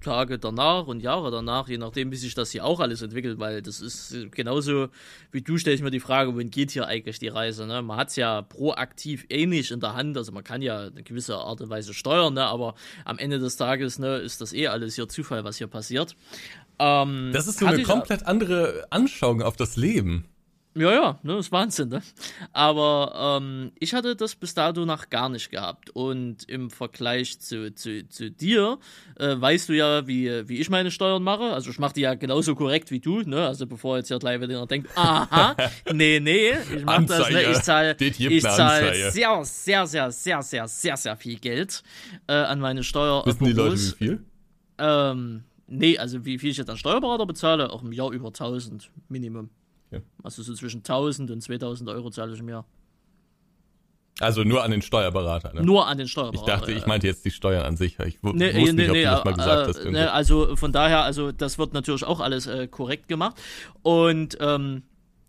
[SPEAKER 1] Tage danach und Jahre danach, je nachdem, wie sich das hier auch alles entwickelt, weil das ist genauso wie du, stelle ich mir die Frage, wohin geht hier eigentlich die Reise? Ne? Man hat es ja proaktiv ähnlich in der Hand, also man kann ja eine gewisse Art und Weise steuern, ne? aber am Ende des Tages ne, ist das eh alles hier Zufall, was hier passiert.
[SPEAKER 2] Ähm, das ist so eine komplett andere Anschauung auf das Leben.
[SPEAKER 1] Ja, ja, ne, ist Wahnsinn, ne? Aber ähm, ich hatte das bis dato noch gar nicht gehabt. Und im Vergleich zu, zu, zu dir, äh, weißt du ja, wie, wie ich meine Steuern mache. Also ich mache die ja genauso korrekt wie du, ne? Also bevor jetzt hier gleich wieder denkt, aha, nee, nee, ich mache das, ne? Ich zahle ich zahl sehr, sehr, sehr, sehr, sehr, sehr, sehr viel Geld äh, an meine Steuer.
[SPEAKER 2] Wissen die Leute wie viel?
[SPEAKER 1] Ähm, nee, also wie viel ich jetzt an Steuerberater bezahle, auch im Jahr über 1000 Minimum. Ja. Also so zwischen 1000 und 2000 Euro zahle ich im Jahr.
[SPEAKER 2] Also nur an den Steuerberater, ne?
[SPEAKER 1] Nur an den Steuerberater.
[SPEAKER 2] Ich dachte, ich meinte jetzt die Steuern an sich. Ich nee, wusste nee, nicht, ob nee, du das mal gesagt hast.
[SPEAKER 1] Ne, also von daher, also das wird natürlich auch alles äh, korrekt gemacht. Und ähm,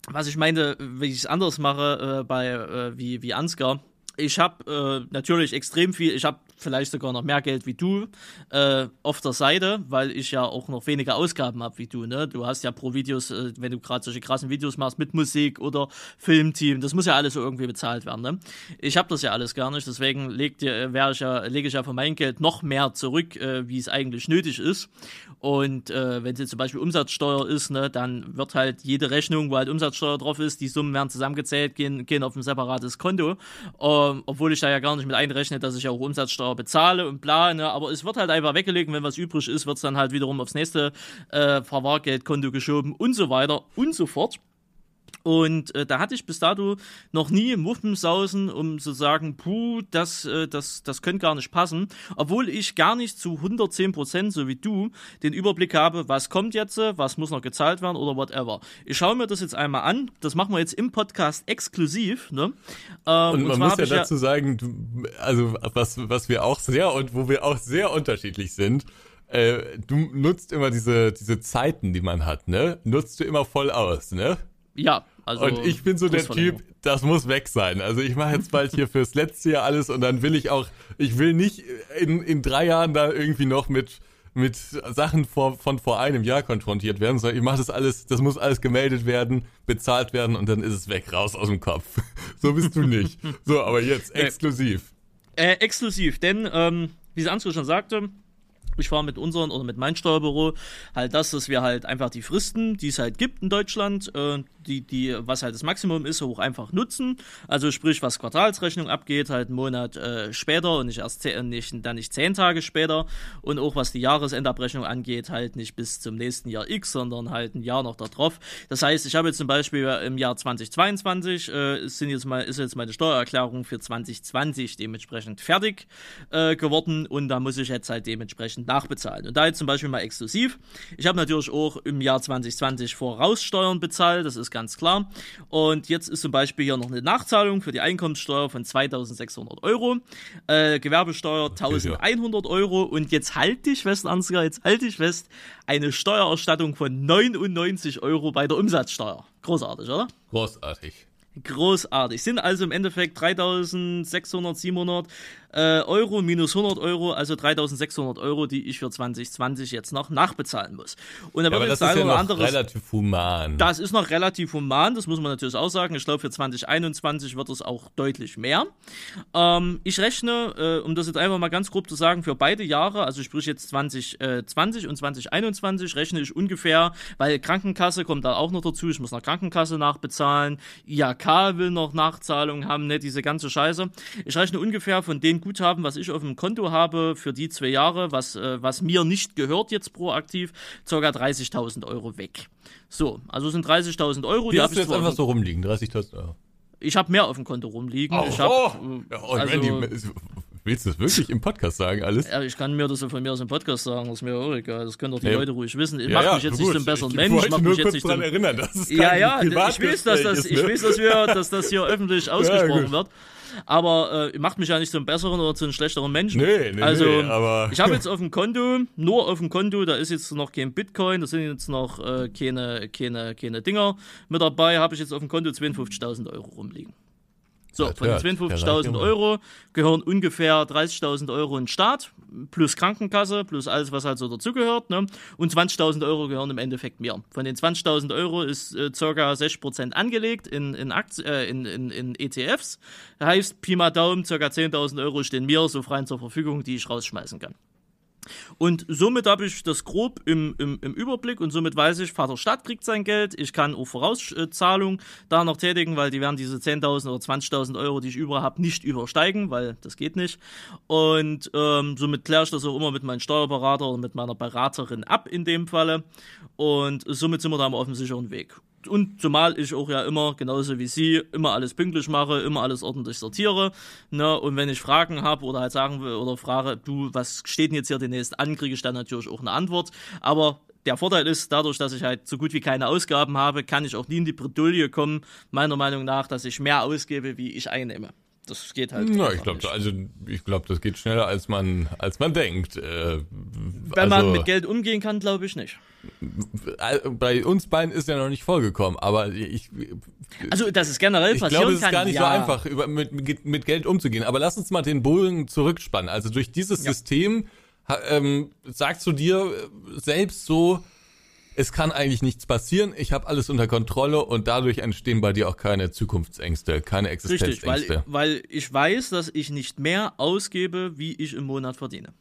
[SPEAKER 1] was ich meinte, wenn ich es anders mache äh, bei äh, wie, wie Ansgar, ich habe äh, natürlich extrem viel, ich habe vielleicht sogar noch mehr Geld wie du äh, auf der Seite, weil ich ja auch noch weniger Ausgaben habe wie du. Ne? Du hast ja pro Videos, äh, wenn du gerade solche krassen Videos machst mit Musik oder Filmteam, das muss ja alles so irgendwie bezahlt werden. Ne? Ich habe das ja alles gar nicht, deswegen leg äh, ich ja, lege ich ja von meinem Geld noch mehr zurück, äh, wie es eigentlich nötig ist. Und äh, wenn es jetzt zum Beispiel Umsatzsteuer ist, ne, dann wird halt jede Rechnung, wo halt Umsatzsteuer drauf ist, die Summen werden zusammengezählt, gehen, gehen auf ein separates Konto. Ähm, obwohl ich da ja gar nicht mit einrechne, dass ich ja auch Umsatzsteuer bezahle und bla, ne, aber es wird halt einfach weggelegt wenn was übrig ist, wird es dann halt wiederum aufs nächste äh, Verwahrgeldkonto geschoben und so weiter und so fort. Und äh, da hatte ich bis dato noch nie Muffensausen, um zu sagen, puh, das, äh, das, das könnte gar nicht passen. Obwohl ich gar nicht zu 110 Prozent, so wie du, den Überblick habe, was kommt jetzt, was muss noch gezahlt werden oder whatever. Ich schaue mir das jetzt einmal an. Das machen wir jetzt im Podcast exklusiv. Ne?
[SPEAKER 2] Ähm, und man und muss ja dazu ja sagen, du, also was, was wir auch sehr und wo wir auch sehr unterschiedlich sind, äh, du nutzt immer diese, diese Zeiten, die man hat, ne? Nutzt du immer voll aus, ne?
[SPEAKER 1] Ja, also.
[SPEAKER 2] Und ich bin so der Typ, das muss weg sein. Also ich mache jetzt bald hier fürs letzte Jahr alles und dann will ich auch, ich will nicht in, in drei Jahren da irgendwie noch mit mit Sachen vor, von vor einem Jahr konfrontiert werden, sondern ich mache das alles, das muss alles gemeldet werden, bezahlt werden und dann ist es weg, raus aus dem Kopf. so bist du nicht. So, aber jetzt äh, exklusiv.
[SPEAKER 1] Äh, äh, exklusiv, denn ähm, wie Sandro schon sagte, ich fahre mit unseren oder mit meinem Steuerbüro halt das, dass wir halt einfach die Fristen, die es halt gibt in Deutschland, äh, die, die, was halt das Maximum ist, hoch einfach nutzen. Also sprich, was Quartalsrechnung abgeht, halt einen Monat äh, später und nicht erst zehn, nicht, dann nicht zehn Tage später. Und auch was die Jahresendabrechnung angeht, halt nicht bis zum nächsten Jahr X, sondern halt ein Jahr noch darauf. Das heißt, ich habe jetzt zum Beispiel im Jahr 2022 äh, sind jetzt mal, ist jetzt meine Steuererklärung für 2020 dementsprechend fertig äh, geworden und da muss ich jetzt halt dementsprechend nachbezahlen. Und da jetzt zum Beispiel mal exklusiv. Ich habe natürlich auch im Jahr 2020 Voraussteuern bezahlt, das ist ganz klar. Und jetzt ist zum Beispiel hier noch eine Nachzahlung für die Einkommenssteuer von 2600 Euro, äh, Gewerbesteuer 1100 Euro und jetzt halt dich fest, Ansgar, jetzt halt dich fest, eine Steuererstattung von 99 Euro bei der Umsatzsteuer. Großartig, oder?
[SPEAKER 2] Großartig.
[SPEAKER 1] Großartig. Sind also im Endeffekt 3600, 700 äh, Euro minus 100 Euro, also 3600 Euro, die ich für 2020 jetzt noch nachbezahlen muss.
[SPEAKER 2] Und da ja, aber das ist ja noch anderes, relativ human.
[SPEAKER 1] Das ist noch relativ human, das muss man natürlich auch sagen. Ich glaube, für 2021 wird es auch deutlich mehr. Ähm, ich rechne, äh, um das jetzt einfach mal ganz grob zu sagen, für beide Jahre, also sprich jetzt 2020 und 2021, rechne ich ungefähr, weil Krankenkasse kommt da auch noch dazu, ich muss noch Krankenkasse nachbezahlen, IHK will noch Nachzahlungen haben, ne, diese ganze Scheiße. Ich rechne ungefähr von den Guthaben, was ich auf dem Konto habe für die zwei Jahre, was, äh, was mir nicht gehört jetzt proaktiv, ca. 30.000 Euro weg. So, also sind 30.000 Euro.
[SPEAKER 2] Die hast du jetzt einfach so rumliegen, 30.000 Euro.
[SPEAKER 1] Ich habe mehr auf dem Konto rumliegen.
[SPEAKER 2] Oh,
[SPEAKER 1] ich hab,
[SPEAKER 2] oh. Ja,
[SPEAKER 1] also,
[SPEAKER 2] willst du das wirklich im Podcast sagen, alles?
[SPEAKER 1] ja, ich kann mir das von mir aus im Podcast sagen, das ist mir auch egal. Das können doch die
[SPEAKER 2] Ja.
[SPEAKER 1] Leute ruhig wissen. Ich
[SPEAKER 2] Ja,
[SPEAKER 1] mach mich jetzt
[SPEAKER 2] gut.
[SPEAKER 1] nicht zum besseren
[SPEAKER 2] ich
[SPEAKER 1] Mensch,
[SPEAKER 2] wollte
[SPEAKER 1] mach mich jetzt nicht
[SPEAKER 2] daran erinnern, dass es
[SPEAKER 1] Ja, ja, ich weiß, dass das,
[SPEAKER 2] ist,
[SPEAKER 1] ich
[SPEAKER 2] ne?
[SPEAKER 1] weiß, dass wir, dass das hier öffentlich ausgesprochen wird. Aber äh, macht mich ja nicht zum besseren oder zu einem schlechteren Menschen.
[SPEAKER 2] Nee, nee,
[SPEAKER 1] also,
[SPEAKER 2] nee, aber-
[SPEAKER 1] ich habe jetzt auf dem Konto, nur auf dem Konto, da ist jetzt noch kein Bitcoin, da sind jetzt noch äh, keine, keine, keine Dinger mit dabei, habe ich jetzt auf dem Konto 52.000 Euro rumliegen. So, von den
[SPEAKER 2] der reicht
[SPEAKER 1] 52.000
[SPEAKER 2] immer.
[SPEAKER 1] Euro gehören ungefähr 30.000 Euro in den Staat, plus Krankenkasse, plus alles, was halt so dazugehört. Ne? Und 20.000 Euro gehören im Endeffekt mir. Von den 20.000 Euro ist äh, ca. 6% angelegt in, in, Akti äh, in, in, in ETFs. Heißt, Pi mal Daumen, ca. 10.000 Euro stehen mir so frei zur Verfügung, die ich rausschmeißen kann. Und somit habe ich das grob im, im, im Überblick und somit weiß ich, Vater Staat kriegt sein Geld. Ich kann auch Vorauszahlung da noch tätigen, weil die werden diese 10.000 oder 20.000 Euro, die ich über habe, nicht übersteigen, weil das geht nicht. Und ähm, somit kläre ich das auch immer mit meinem Steuerberater oder mit meiner Beraterin ab in dem Falle. Und somit sind wir da auf dem sicheren Weg. Und zumal ich auch ja immer, genauso wie Sie, immer alles pünktlich mache, immer alles ordentlich sortiere. Ne? Und wenn ich Fragen habe oder halt sagen will oder frage, du, was steht denn jetzt hier demnächst an, kriege ich dann natürlich auch eine Antwort. Aber der Vorteil ist, dadurch, dass ich halt so gut wie keine Ausgaben habe, kann ich auch nie in die Bredouille kommen, meiner Meinung nach, dass ich mehr ausgebe, wie ich einnehme. Das geht halt.
[SPEAKER 2] Na, ich glaube, also ich glaube, das geht schneller als man als man denkt. Äh,
[SPEAKER 1] Wenn
[SPEAKER 2] also,
[SPEAKER 1] man mit Geld umgehen kann, glaube ich nicht.
[SPEAKER 2] äh, bei uns beiden ist ja noch nicht vorgekommen, aber ich
[SPEAKER 1] Also, dass es generell
[SPEAKER 2] ich
[SPEAKER 1] passieren
[SPEAKER 2] glaube, es ist gar nicht
[SPEAKER 1] ja.
[SPEAKER 2] so einfach, über, mit, mit mit Geld umzugehen. Aber lass uns mal den Bogen zurückspannen. Also durch dieses
[SPEAKER 1] Ja.
[SPEAKER 2] System ähm, sagst du dir selbst so, es kann eigentlich nichts passieren, ich habe alles unter Kontrolle und dadurch entstehen bei dir auch keine Zukunftsängste, keine
[SPEAKER 1] Richtig,
[SPEAKER 2] Existenzängste.
[SPEAKER 1] weil, weil ich weiß, dass ich nicht mehr ausgebe, wie ich im Monat verdiene.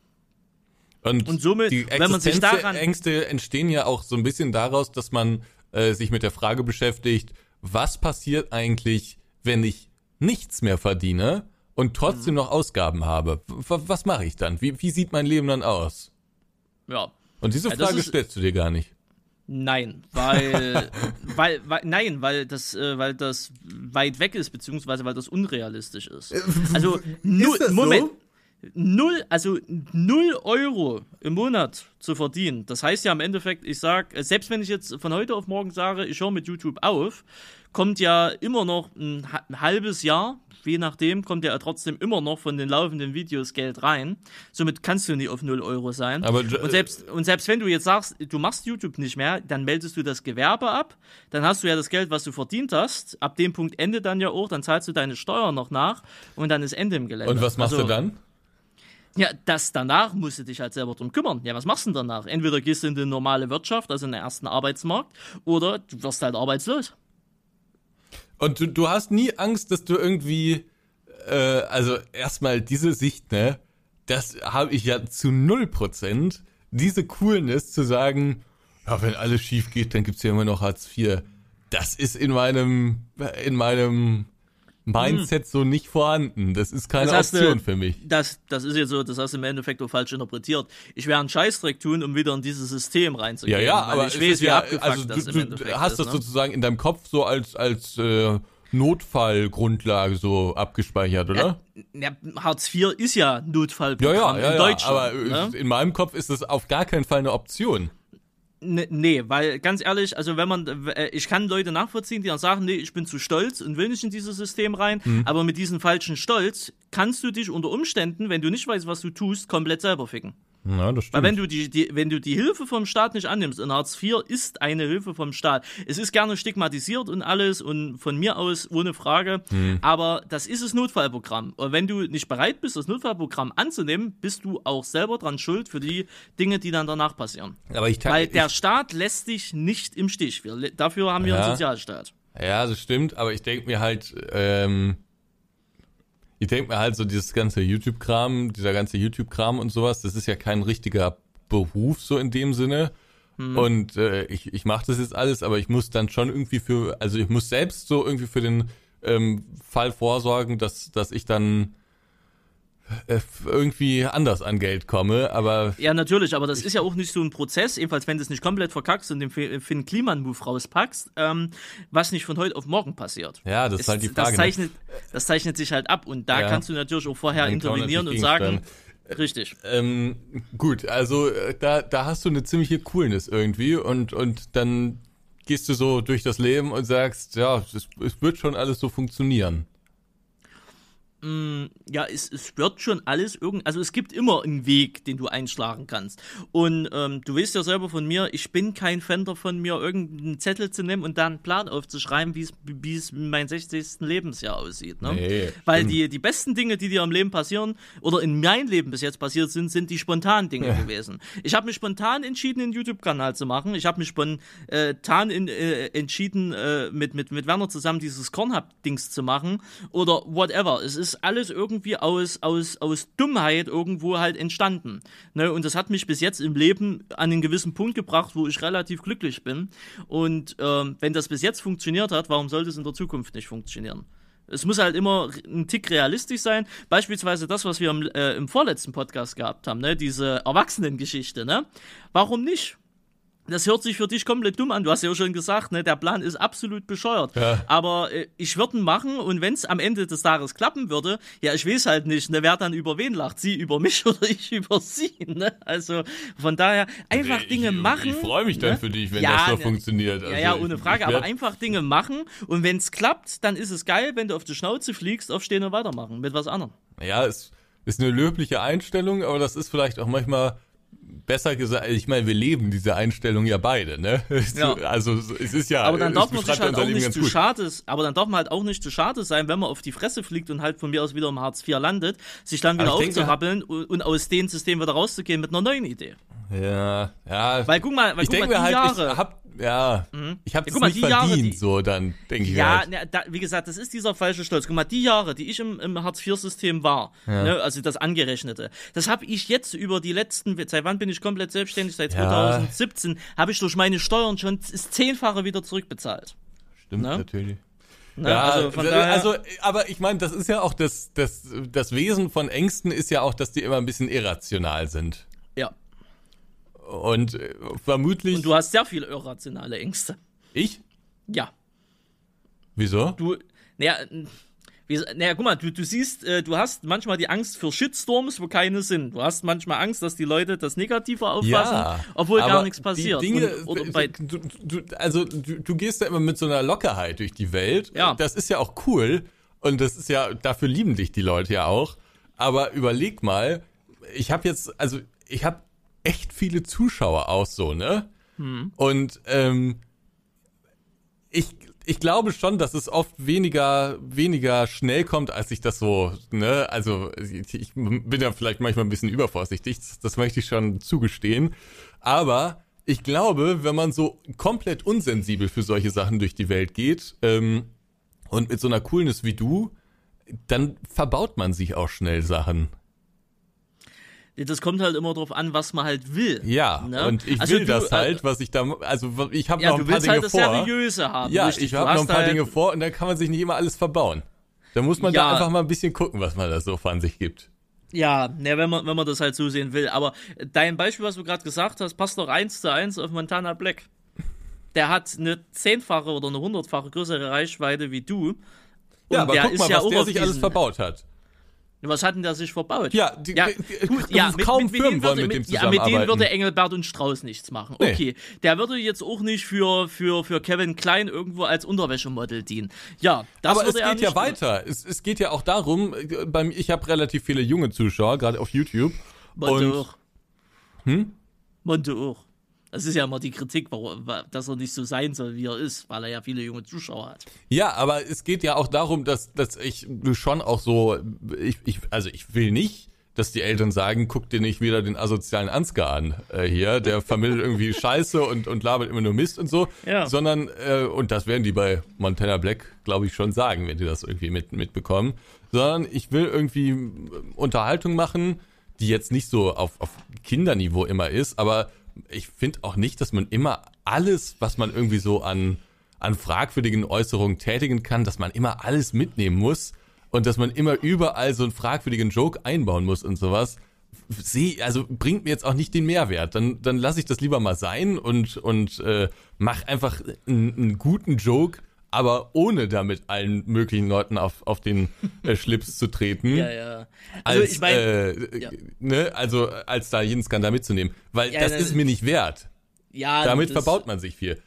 [SPEAKER 2] Und,
[SPEAKER 1] Und somit,
[SPEAKER 2] die
[SPEAKER 1] wenn man sich daran-
[SPEAKER 2] Ängste entstehen ja auch so ein bisschen daraus, dass man äh, sich mit der Frage beschäftigt, was passiert eigentlich, wenn ich nichts mehr verdiene und trotzdem
[SPEAKER 1] Mhm.
[SPEAKER 2] noch Ausgaben habe? W was mache ich dann? Wie, wie sieht mein Leben dann aus?
[SPEAKER 1] Ja.
[SPEAKER 2] Und diese
[SPEAKER 1] Ja,
[SPEAKER 2] Frage
[SPEAKER 1] ist-
[SPEAKER 2] stellst du dir gar nicht.
[SPEAKER 1] Nein, weil, weil, weil, nein, weil das, äh, weil das weit weg ist, beziehungsweise weil das unrealistisch ist. Also, null,
[SPEAKER 2] so?
[SPEAKER 1] Moment. Null, also null Euro im Monat zu verdienen. Das heißt ja im Endeffekt, ich sag, äh, selbst wenn ich jetzt von heute auf morgen sage, ich höre mit YouTube auf, kommt ja immer noch ein, ein halbes Jahr, je nachdem, kommt ja trotzdem immer noch von den laufenden Videos Geld rein. Somit kannst du nie auf null Euro sein.
[SPEAKER 2] Aber-
[SPEAKER 1] und selbst, und selbst wenn du jetzt sagst, du machst YouTube nicht mehr, dann meldest du das Gewerbe ab, dann hast du ja das Geld, was du verdient hast. Ab dem Punkt endet dann ja auch, dann zahlst du deine Steuern noch nach und dann ist Ende im Gelände.
[SPEAKER 2] Und was machst
[SPEAKER 1] Also,
[SPEAKER 2] du dann?
[SPEAKER 1] Ja, das danach musst du dich halt selber drum kümmern. Ja, was machst du denn danach? Entweder gehst du in die normale Wirtschaft, also in den ersten Arbeitsmarkt, oder du wirst halt arbeitslos.
[SPEAKER 2] Und du, du hast nie Angst, dass du irgendwie, äh, also erstmal diese Sicht, ne, das habe ich ja zu null Prozent, diese Coolness zu sagen, ja, wenn alles schief geht, dann gibt's ja immer noch Hartz IV. Das ist in meinem, in meinem Mindset so nicht vorhanden. Das ist keine
[SPEAKER 1] Das du-
[SPEAKER 2] Option für mich.
[SPEAKER 1] Das, das ist jetzt so, das hast du im Endeffekt auch falsch interpretiert. Ich werde einen Scheißdreck tun, um wieder in dieses System reinzugehen.
[SPEAKER 2] Ja, ja, aber
[SPEAKER 1] ich weiß, wie
[SPEAKER 2] ja,
[SPEAKER 1] abgefuckt
[SPEAKER 2] also
[SPEAKER 1] das
[SPEAKER 2] du, du hast
[SPEAKER 1] ist.
[SPEAKER 2] das
[SPEAKER 1] ne?
[SPEAKER 2] sozusagen in deinem Kopf so als, als äh, Notfallgrundlage so abgespeichert, oder?
[SPEAKER 1] Ja, Hartz IV ist ja
[SPEAKER 2] Ja,
[SPEAKER 1] Notfallprogramm
[SPEAKER 2] ja, ja,
[SPEAKER 1] in
[SPEAKER 2] ja,
[SPEAKER 1] Deutschland.
[SPEAKER 2] aber äh,
[SPEAKER 1] ne?
[SPEAKER 2] in meinem Kopf ist das auf gar keinen Fall eine Option.
[SPEAKER 1] Ne- Nee, weil ganz ehrlich, also wenn man, äh, ich kann Leute nachvollziehen, die dann sagen, nee, ich bin zu stolz und will nicht in dieses System rein,
[SPEAKER 2] Mhm.
[SPEAKER 1] aber mit diesem falschen Stolz kannst du dich unter Umständen, wenn du nicht weißt, was du tust, komplett selber ficken.
[SPEAKER 2] Ja, das
[SPEAKER 1] Weil
[SPEAKER 2] stimmt.
[SPEAKER 1] wenn du die, die, wenn du die Hilfe vom Staat nicht annimmst, und Hartz IV ist eine Hilfe vom Staat. Es ist gerne stigmatisiert und alles und von mir aus ohne Frage,
[SPEAKER 2] Hm.
[SPEAKER 1] aber das ist das Notfallprogramm. Und wenn du nicht bereit bist, das Notfallprogramm anzunehmen, bist du auch selber dran schuld für die Dinge, die dann danach passieren.
[SPEAKER 2] aber ich,
[SPEAKER 1] Weil
[SPEAKER 2] ich,
[SPEAKER 1] der Staat lässt dich nicht im Stich. Wir, dafür haben wir
[SPEAKER 2] Ja.
[SPEAKER 1] einen Sozialstaat.
[SPEAKER 2] ja, das stimmt, aber ich denke mir halt, ähm, ich denke mir halt so dieses ganze YouTube-Kram, dieser ganze YouTube-Kram und sowas, das ist ja kein richtiger Beruf so in dem Sinne.
[SPEAKER 1] Hm.
[SPEAKER 2] Und äh, ich, ich mache das jetzt alles, aber ich muss dann schon irgendwie für, also ich muss selbst so irgendwie für den ähm, Fall vorsorgen, dass, dass ich dann irgendwie anders an Geld komme, aber.
[SPEAKER 1] Ja, natürlich, aber das ist ja auch nicht so ein Prozess, ebenfalls wenn du es nicht komplett verkackst und den Finn Kliman-Move rauspackst, ähm, was nicht von heute auf morgen passiert.
[SPEAKER 2] Ja, das ist, ist halt die Frage.
[SPEAKER 1] Das ne? zeichnet, das zeichnet sich halt ab und da ja. kannst du natürlich auch vorher intervenieren und sagen, Richtig.
[SPEAKER 2] Ähm, gut, also äh, da, da hast du eine ziemliche Coolness irgendwie und, und dann gehst du so durch das Leben und sagst, ja, es, es wird schon alles so funktionieren.
[SPEAKER 1] Mm, ja, es, es wird schon alles irgend, also es gibt immer einen Weg, den du einschlagen kannst. Und ähm, du weißt ja selber von mir, ich bin kein Fan davon, mir irgendeinen Zettel zu nehmen und dann einen Plan aufzuschreiben, wie es in meinem 60. Lebensjahr aussieht. Ne? Nee, Weil die, die besten Dinge, die dir im Leben passieren, oder in meinem Leben bis jetzt passiert sind, sind die spontanen Dinge ja. gewesen. Ich habe mich spontan entschieden, einen YouTube-Kanal zu machen. Ich habe mich spontan in, äh, entschieden, äh, mit, mit, mit Werner zusammen dieses Kornhub-Dings zu machen. Oder whatever. Es ist alles irgendwie aus, aus, aus Dummheit irgendwo halt entstanden. Ne? Und das hat mich bis jetzt im Leben an einen gewissen Punkt gebracht, wo ich relativ glücklich bin. Und ähm, wenn das bis jetzt funktioniert hat, warum sollte es in der Zukunft nicht funktionieren? Es muss halt immer ein Tick realistisch sein. Beispielsweise das, was wir im, äh, im vorletzten Podcast gehabt haben, ne? diese Erwachsenengeschichte. Ne? Warum nicht? Das hört sich für dich komplett dumm an. Du hast ja auch schon gesagt, ne, der Plan ist absolut bescheuert. Ja. Aber äh, ich würde ihn machen und wenn es am Ende des Tages klappen würde, ja, ich weiß halt nicht, ne, wer dann über wen lacht. Sie über mich oder ich über sie. Ne? Also von daher einfach
[SPEAKER 2] ich,
[SPEAKER 1] Dinge machen.
[SPEAKER 2] Ich freue mich dann ne? für dich, wenn ja, das so ne, funktioniert.
[SPEAKER 1] Also ja, ja, ohne Frage. Ich, ich aber einfach Dinge machen und wenn es klappt, dann ist es geil, wenn du auf die Schnauze fliegst, aufstehen und weitermachen mit was anderem.
[SPEAKER 2] Ja, es ist eine löbliche Einstellung, aber das ist vielleicht auch manchmal besser gesagt, ich meine, wir leben diese Einstellung ja beide, ne? Ja. Also es ist ja.
[SPEAKER 1] Aber dann darf man sich halt auch nicht zu schade, aber dann darf man halt auch nicht zu schade sein, wenn man auf die Fresse fliegt und halt von mir aus wieder im Hartz IV landet, sich dann wieder aufzurappeln denke, und aus dem System wieder rauszugehen mit einer neuen Idee.
[SPEAKER 2] Ja, ja.
[SPEAKER 1] Weil guck mal, weil
[SPEAKER 2] ich denke
[SPEAKER 1] mal,
[SPEAKER 2] halt,
[SPEAKER 1] Jahre,
[SPEAKER 2] ich hab ja, mhm. ich habe ja, mal, nicht verdient, Jahre, die, so dann denke ich
[SPEAKER 1] Ja,
[SPEAKER 2] halt.
[SPEAKER 1] ne, da, wie gesagt, das ist dieser falsche Stolz. Guck mal, die Jahre, die ich im, im Hartz-IV-System war, ja. ne, also das angerechnete, das habe ich jetzt über die letzten, seit wann bin ich komplett selbstständig? Seit 2017 ja. habe ich durch meine Steuern schon das Zehnfache wieder zurückbezahlt.
[SPEAKER 2] Stimmt ne? natürlich. Ne? Ja, also, also, aber ich meine, das ist ja auch das, das, das Wesen von Ängsten ist ja auch, dass die immer ein bisschen irrational sind. Und äh, vermutlich.
[SPEAKER 1] Und du hast sehr viele irrationale Ängste.
[SPEAKER 2] Ich?
[SPEAKER 1] Ja.
[SPEAKER 2] Wieso?
[SPEAKER 1] Du, naja, naja, guck mal, du, du siehst, äh, du hast manchmal die Angst für Shitstorms, wo keine sind. Du hast manchmal Angst, dass die Leute das Negativer auffassen, ja, obwohl gar nichts passiert.
[SPEAKER 2] Dinge, Und, du, du, also du, du gehst ja immer mit so einer Lockerheit durch die Welt.
[SPEAKER 1] Ja.
[SPEAKER 2] Das ist ja auch cool. Und das ist ja, dafür lieben dich die Leute ja auch. Aber überleg mal, ich habe jetzt, also ich habe echt viele Zuschauer auch so, ne? Hm. Und ähm, ich, ich glaube schon, dass es oft weniger, weniger schnell kommt, als ich das so, ne, also ich, bin ja vielleicht manchmal ein bisschen übervorsichtig, das, das möchte ich schon zugestehen. Aber ich glaube, wenn man so komplett unsensibel für solche Sachen durch die Welt geht ähm, und mit so einer Coolness wie du, dann verbaut man sich auch schnell Sachen
[SPEAKER 1] das kommt halt immer drauf an, was man halt will.
[SPEAKER 2] Ja, ne? und ich also will du, das äh, halt, was ich da, also ich habe ja, noch ein paar Dinge halt vor. Ja,
[SPEAKER 1] du willst halt das Seriöse haben.
[SPEAKER 2] Ja, richtig. ich habe noch ein paar halt Dinge vor und dann kann man sich nicht immer alles verbauen. Da muss man ja. da einfach mal ein bisschen gucken, was man da so von sich gibt.
[SPEAKER 1] Ja, ne, wenn man, wenn man das halt so sehen will. Aber dein Beispiel, was du gerade gesagt hast, passt doch eins zu eins auf Montana Black. Der hat eine zehnfache oder eine hundertfache größere Reichweite wie du.
[SPEAKER 2] ja, aber guck mal, ja was der sich alles verbaut hat.
[SPEAKER 1] Was hat denn der sich verbaut?
[SPEAKER 2] Ja, die, ja, gut, ja mit, kaum mit, mit Firmen wollen mit dem.
[SPEAKER 1] Ja, mit denen würde Engelbert und Strauß nichts machen. Okay, nee. der würde jetzt auch nicht für, für, für Kevin Klein irgendwo als Unterwäschemodel dienen. Ja,
[SPEAKER 2] das Aber es geht ja weiter. Es, es geht ja auch darum, äh, beim, ich habe relativ viele junge Zuschauer, gerade auf YouTube.
[SPEAKER 1] Monte auch. Hm? Monte auch. Das ist ja immer die Kritik, warum, dass er nicht so sein soll, wie er ist, weil er ja viele junge Zuschauer hat.
[SPEAKER 2] Ja, aber es geht ja auch darum, dass, dass ich schon auch so, ich, ich, also ich will nicht, dass die Eltern sagen, guck dir nicht wieder den asozialen Ansgar an äh, hier, der vermittelt irgendwie Scheiße und, und labert immer nur Mist und so, ja. sondern, äh, und das werden die bei Montana Black, glaube ich, schon sagen, wenn die das irgendwie mit, mitbekommen, sondern ich will irgendwie Unterhaltung machen, die jetzt nicht so auf, auf Kinderniveau immer ist, aber ich finde auch nicht, dass man immer alles, was man irgendwie so an, an fragwürdigen Äußerungen tätigen kann, dass man immer alles mitnehmen muss. und dass man immer überall so einen fragwürdigen Joke einbauen muss und sowas, sehe, also bringt mir jetzt auch nicht den Mehrwert. Dann, dann lasse ich das lieber mal sein und, und äh, mach einfach einen guten Joke, aber ohne damit allen möglichen Leuten auf, auf den äh, Schlips zu treten.
[SPEAKER 1] Ja, ja. Also
[SPEAKER 2] als,
[SPEAKER 1] ich meine,
[SPEAKER 2] äh,
[SPEAKER 1] ja.
[SPEAKER 2] ne, also als da jeden Skandal mitzunehmen. Weil
[SPEAKER 1] Ja,
[SPEAKER 2] das
[SPEAKER 1] das-
[SPEAKER 2] ist mir nicht wert.
[SPEAKER 1] ja,
[SPEAKER 2] Damit verbaut man sich viel.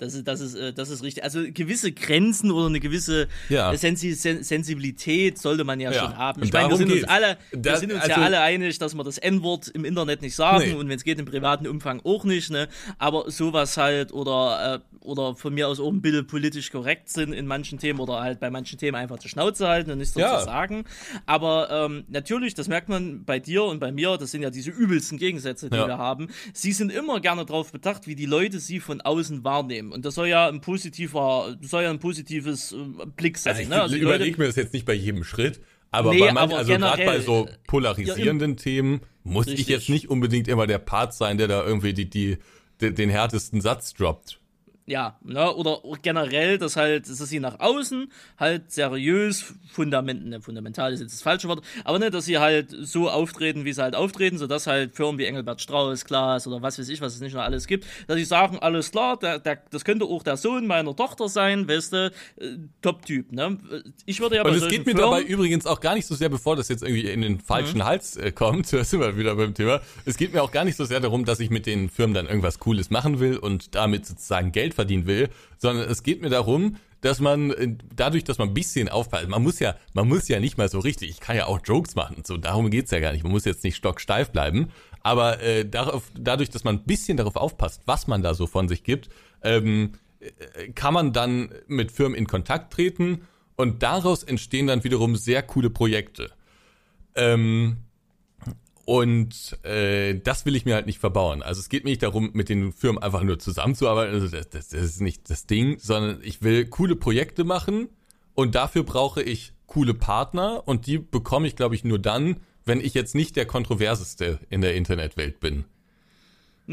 [SPEAKER 1] Das ist, das ist, äh, das ist richtig. Also gewisse Grenzen oder eine gewisse
[SPEAKER 2] Ja.
[SPEAKER 1] Sensi Sen Sensibilität sollte man ja,
[SPEAKER 2] Ja.
[SPEAKER 1] schon haben. Ich meine, wir sind uns
[SPEAKER 2] geht's.
[SPEAKER 1] alle, wir
[SPEAKER 2] Das-
[SPEAKER 1] sind uns
[SPEAKER 2] also-
[SPEAKER 1] ja alle einig, dass wir das N-Wort im Internet nicht sagen
[SPEAKER 2] Nee.
[SPEAKER 1] und wenn es geht im privaten Umfang auch nicht, ne? Aber sowas halt oder äh, oder von mir aus auch ein bisschen politisch korrekt sind in manchen Themen oder halt bei manchen Themen einfach die Schnauze halten und nichts dazu
[SPEAKER 2] Ja.
[SPEAKER 1] sagen. Aber ähm, natürlich, das merkt man bei dir und bei mir, das sind ja diese übelsten Gegensätze, die wir haben. Sie sind immer gerne darauf bedacht, wie die Leute sie von außen wahrnehmen. Und das soll ja ein positiver, soll ja ein positives äh, Blick sein.
[SPEAKER 2] Also ich
[SPEAKER 1] ne? also
[SPEAKER 2] überlege mir das jetzt nicht bei jedem Schritt, aber
[SPEAKER 1] Nee,
[SPEAKER 2] bei manchen, also gerade bei so polarisierenden Themen muss ich
[SPEAKER 1] Richtig.
[SPEAKER 2] jetzt nicht unbedingt immer der Part sein, der da irgendwie die, die den härtesten Satz droppt.
[SPEAKER 1] Ja, ne? oder generell, dass halt, dass sie nach außen halt seriös, fundament, ne, fundamental ist jetzt das falsche Wort, aber ne, dass sie halt so auftreten, wie sie halt auftreten, sodass halt Firmen wie Engelbert Strauß, Klaas oder was weiß ich, was es nicht noch alles gibt, dass sie sagen, alles klar, der, der, das könnte auch der Sohn meiner Tochter sein, weißt du, äh, Top-Typ, ne? Ich würde ja
[SPEAKER 2] Und es geht mir
[SPEAKER 1] Firmen,
[SPEAKER 2] dabei übrigens auch gar nicht so sehr, bevor das jetzt irgendwie in den falschen
[SPEAKER 1] Mhm.
[SPEAKER 2] Hals äh, kommt, da sind wir wieder beim Thema. Es geht mir auch gar nicht so sehr darum, dass ich mit den Firmen dann irgendwas Cooles machen will und damit sozusagen Geld verdienen will, sondern es geht mir darum, dass man äh, dadurch, dass man ein bisschen aufpasst, man muss ja, man muss ja nicht mal so richtig, ich kann ja auch Jokes machen so, darum geht's ja gar nicht. Man muss jetzt nicht stocksteif bleiben, aber äh, darauf, dadurch, dass man ein bisschen darauf aufpasst, was man da so von sich gibt, ähm, äh, kann man dann mit Firmen in Kontakt treten und daraus entstehen dann wiederum sehr coole Projekte. Ähm, und äh, das will ich mir halt nicht verbauen. Also es geht mir nicht darum, mit den Firmen einfach nur zusammenzuarbeiten. Also das, das, das ist nicht das Ding, sondern ich will coole Projekte machen und dafür brauche ich coole Partner und die bekomme ich, glaube ich, nur dann, wenn ich jetzt nicht der kontroverseste in der Internetwelt bin.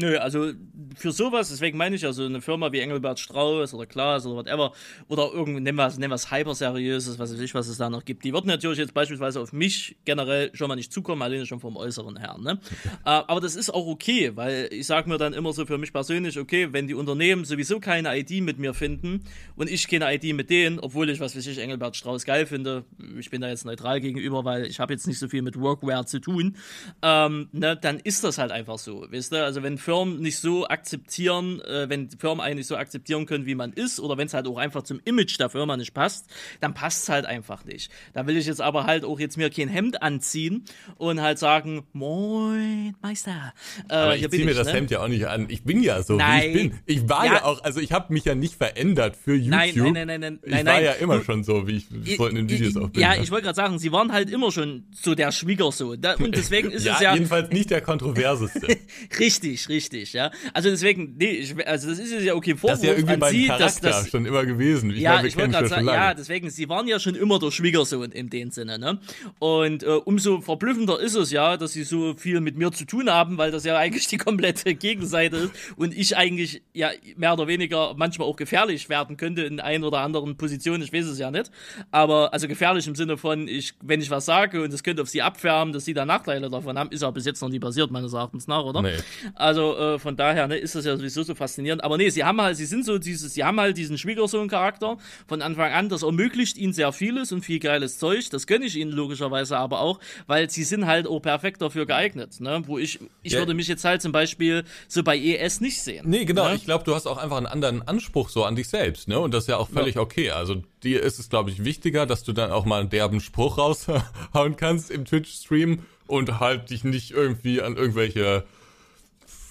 [SPEAKER 1] Nö, also für sowas, deswegen meine ich ja so eine Firma wie Engelbert Strauß oder Klaas oder whatever, oder irgend, nennen wir nennen wir es hyperseriöses, was weiß ich, was es da noch gibt. Die würden natürlich jetzt beispielsweise auf mich generell schon mal nicht zukommen, alleine schon vom Äußeren her, ne? äh, aber das ist auch okay, weil ich sage mir dann immer so für mich persönlich, okay, wenn die Unternehmen sowieso keine ID mit mir finden und ich keine ID mit denen, obwohl ich, was weiß ich, Engelbert Strauß geil finde, ich bin da jetzt neutral gegenüber, weil ich habe jetzt nicht so viel mit Workwear zu tun, ähm, ne, dann ist das halt einfach so, weißt du? Also wenn Firmen nicht so akzeptieren, äh, wenn Firmen einen nicht so akzeptieren können, wie man ist, oder wenn es halt auch einfach zum Image der Firma nicht passt, dann passt es halt einfach nicht. Da will ich jetzt aber halt auch jetzt mir kein Hemd anziehen und halt sagen, moin, Meister. Äh,
[SPEAKER 2] Aber ich ziehe mir das
[SPEAKER 1] ne?
[SPEAKER 2] Hemd ja auch nicht an. Ich bin ja so,
[SPEAKER 1] Nein.
[SPEAKER 2] wie ich bin. Ich war ja,
[SPEAKER 1] Ja.
[SPEAKER 2] auch, also ich habe mich ja nicht verändert für YouTube.
[SPEAKER 1] Nein, nein, nein, nein, nein,
[SPEAKER 2] Ich
[SPEAKER 1] nein,
[SPEAKER 2] war
[SPEAKER 1] nein.
[SPEAKER 2] ja immer schon so, wie ich in den Videos auch bin.
[SPEAKER 1] Ja, ich wollte gerade sagen, sie waren halt immer schon so der Schwiegersohn. Und deswegen ist
[SPEAKER 2] ja,
[SPEAKER 1] es ja
[SPEAKER 2] jedenfalls nicht der kontroverseste.
[SPEAKER 1] richtig, richtig, ja. Also deswegen, nee, ich, also das ist ja okay Vorwurf
[SPEAKER 2] Das ist ja irgendwie
[SPEAKER 1] an
[SPEAKER 2] mein
[SPEAKER 1] sie,
[SPEAKER 2] Charakter
[SPEAKER 1] dass das
[SPEAKER 2] schon immer gewesen. Ich
[SPEAKER 1] ja,
[SPEAKER 2] meine,
[SPEAKER 1] ich wollte gerade sagen, ja, deswegen, sie waren ja schon immer der Schwiegersohn in dem Sinne, ne? Und äh, umso verblüffender ist es ja, dass sie so viel mit mir zu tun haben, weil das ja eigentlich die komplette Gegenseite ist und ich eigentlich ja mehr oder weniger manchmal auch gefährlich werden könnte in ein oder anderen Positionen, ich weiß es ja nicht, aber also gefährlich im Sinne von, ich, wenn ich was sage und es könnte auf sie abfärben, dass sie da Nachteile davon haben, ist ja bis jetzt noch nie passiert, meines Erachtens nach, oder?
[SPEAKER 2] Nee.
[SPEAKER 1] Also äh, von daher ne, ist das ja sowieso so faszinierend. Aber nee, sie haben halt, sie sind so dieses, sie haben halt diesen Schwiegersohn-Charakter von Anfang an. Das ermöglicht ihnen sehr vieles und viel geiles Zeug. Das gönne ich ihnen logischerweise aber auch, weil sie sind halt auch perfekt dafür geeignet. Ne? Wo ich, ich
[SPEAKER 2] Ja.
[SPEAKER 1] würde mich jetzt halt zum Beispiel so bei ES nicht sehen.
[SPEAKER 2] Nee, genau.
[SPEAKER 1] Ne?
[SPEAKER 2] Ich glaube, du hast auch einfach einen anderen Anspruch so an dich selbst, ne? Und das ist ja auch völlig okay. Also dir ist es, glaube ich, wichtiger, dass du dann auch mal einen derben Spruch raushauen kannst im Twitch-Stream und halt dich nicht irgendwie an irgendwelche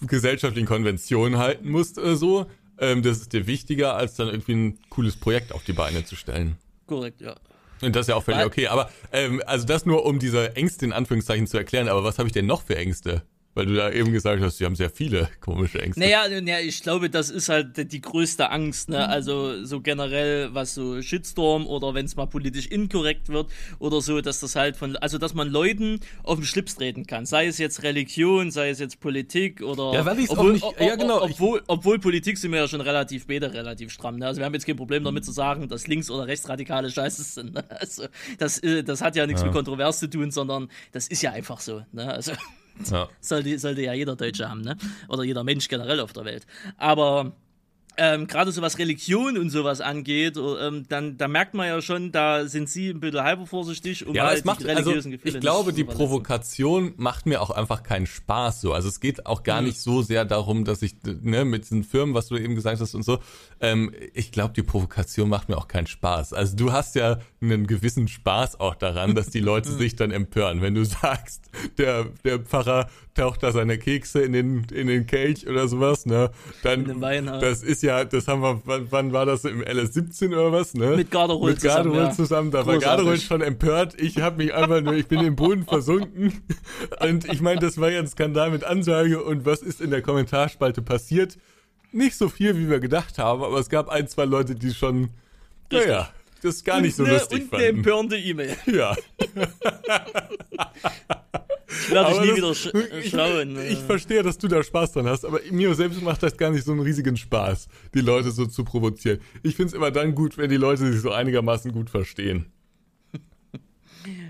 [SPEAKER 2] gesellschaftlichen Konventionen halten musst oder so. Ähm, das ist dir wichtiger, als dann irgendwie ein cooles Projekt auf die Beine zu stellen.
[SPEAKER 1] Korrekt, ja.
[SPEAKER 2] Und das ist ja auch völlig okay. Aber ähm, also das nur, um diese Ängste in Anführungszeichen zu erklären. Aber was habe ich denn noch für Ängste? Weil du da eben gesagt hast, sie haben sehr viele komische Ängste.
[SPEAKER 1] Naja, naja, ich glaube, das ist halt die größte Angst, ne? Also so generell, was so Shitstorm oder wenn es mal politisch inkorrekt wird oder so, dass das halt von, also dass man Leuten auf den Schlips treten kann. Sei es jetzt Religion, sei es jetzt Politik oder.
[SPEAKER 2] Ja, weil ich
[SPEAKER 1] obwohl,
[SPEAKER 2] auch nicht. Ja, genau.
[SPEAKER 1] Obwohl, obwohl Politik sind wir ja schon relativ beide relativ stramm. Ne? Also wir haben jetzt kein Problem damit zu sagen, dass links- oder rechtsradikale Scheiße sind. Ne? Also das, äh, das hat ja nichts ja. mit kontrovers zu tun, sondern das ist ja einfach so. Ne? Also ja. sollte, sollte ja jeder Deutsche haben, ne? Oder jeder Mensch generell auf der Welt. Aber ähm, gerade so was Religion und sowas angeht, ähm, dann da merkt man ja schon, da sind sie ein bisschen halber vorsichtig,
[SPEAKER 2] um ja, halt es macht, die also religiösen also, Gefühle Ich glaube, die Provokation macht mir auch einfach keinen Spaß so. Also es geht auch gar mhm. nicht so sehr darum, dass ich ne, mit diesen Firmen, was du eben gesagt hast und so, ähm, ich glaube, die Provokation macht mir auch keinen Spaß. Also du hast ja einen gewissen Spaß auch daran, dass die Leute sich dann empören, wenn du sagst, der der Pfarrer taucht da seine Kekse in den in den Kelch oder sowas, ne? Dann das ist ja ja, das haben wir, wann, wann war das im LS17 oder was, ne?
[SPEAKER 1] Mit Garderol
[SPEAKER 2] Mit Garderol zusammen, ja. zusammen. Da Großartig. war Garderol schon empört. Ich habe mich einfach nur, ich bin im Boden versunken. Und ich meine, das war ja ein Skandal mit Ansage. Und was ist in der Kommentarspalte passiert? Nicht so viel, wie wir gedacht haben, aber es gab ein, zwei Leute, die schon, naja, das gar nicht so
[SPEAKER 1] ne,
[SPEAKER 2] lustig
[SPEAKER 1] und fanden. Eine empörende E-Mail.
[SPEAKER 2] Ja.
[SPEAKER 1] Ich werde dich nie wieder sch
[SPEAKER 2] ich, schauen. Ich, ich, verstehe, dass du da Spaß dran hast, aber mir selbst macht das gar nicht so einen riesigen Spaß, die Leute so zu provozieren. Ich finde es immer dann gut, wenn die Leute sich so einigermaßen gut verstehen.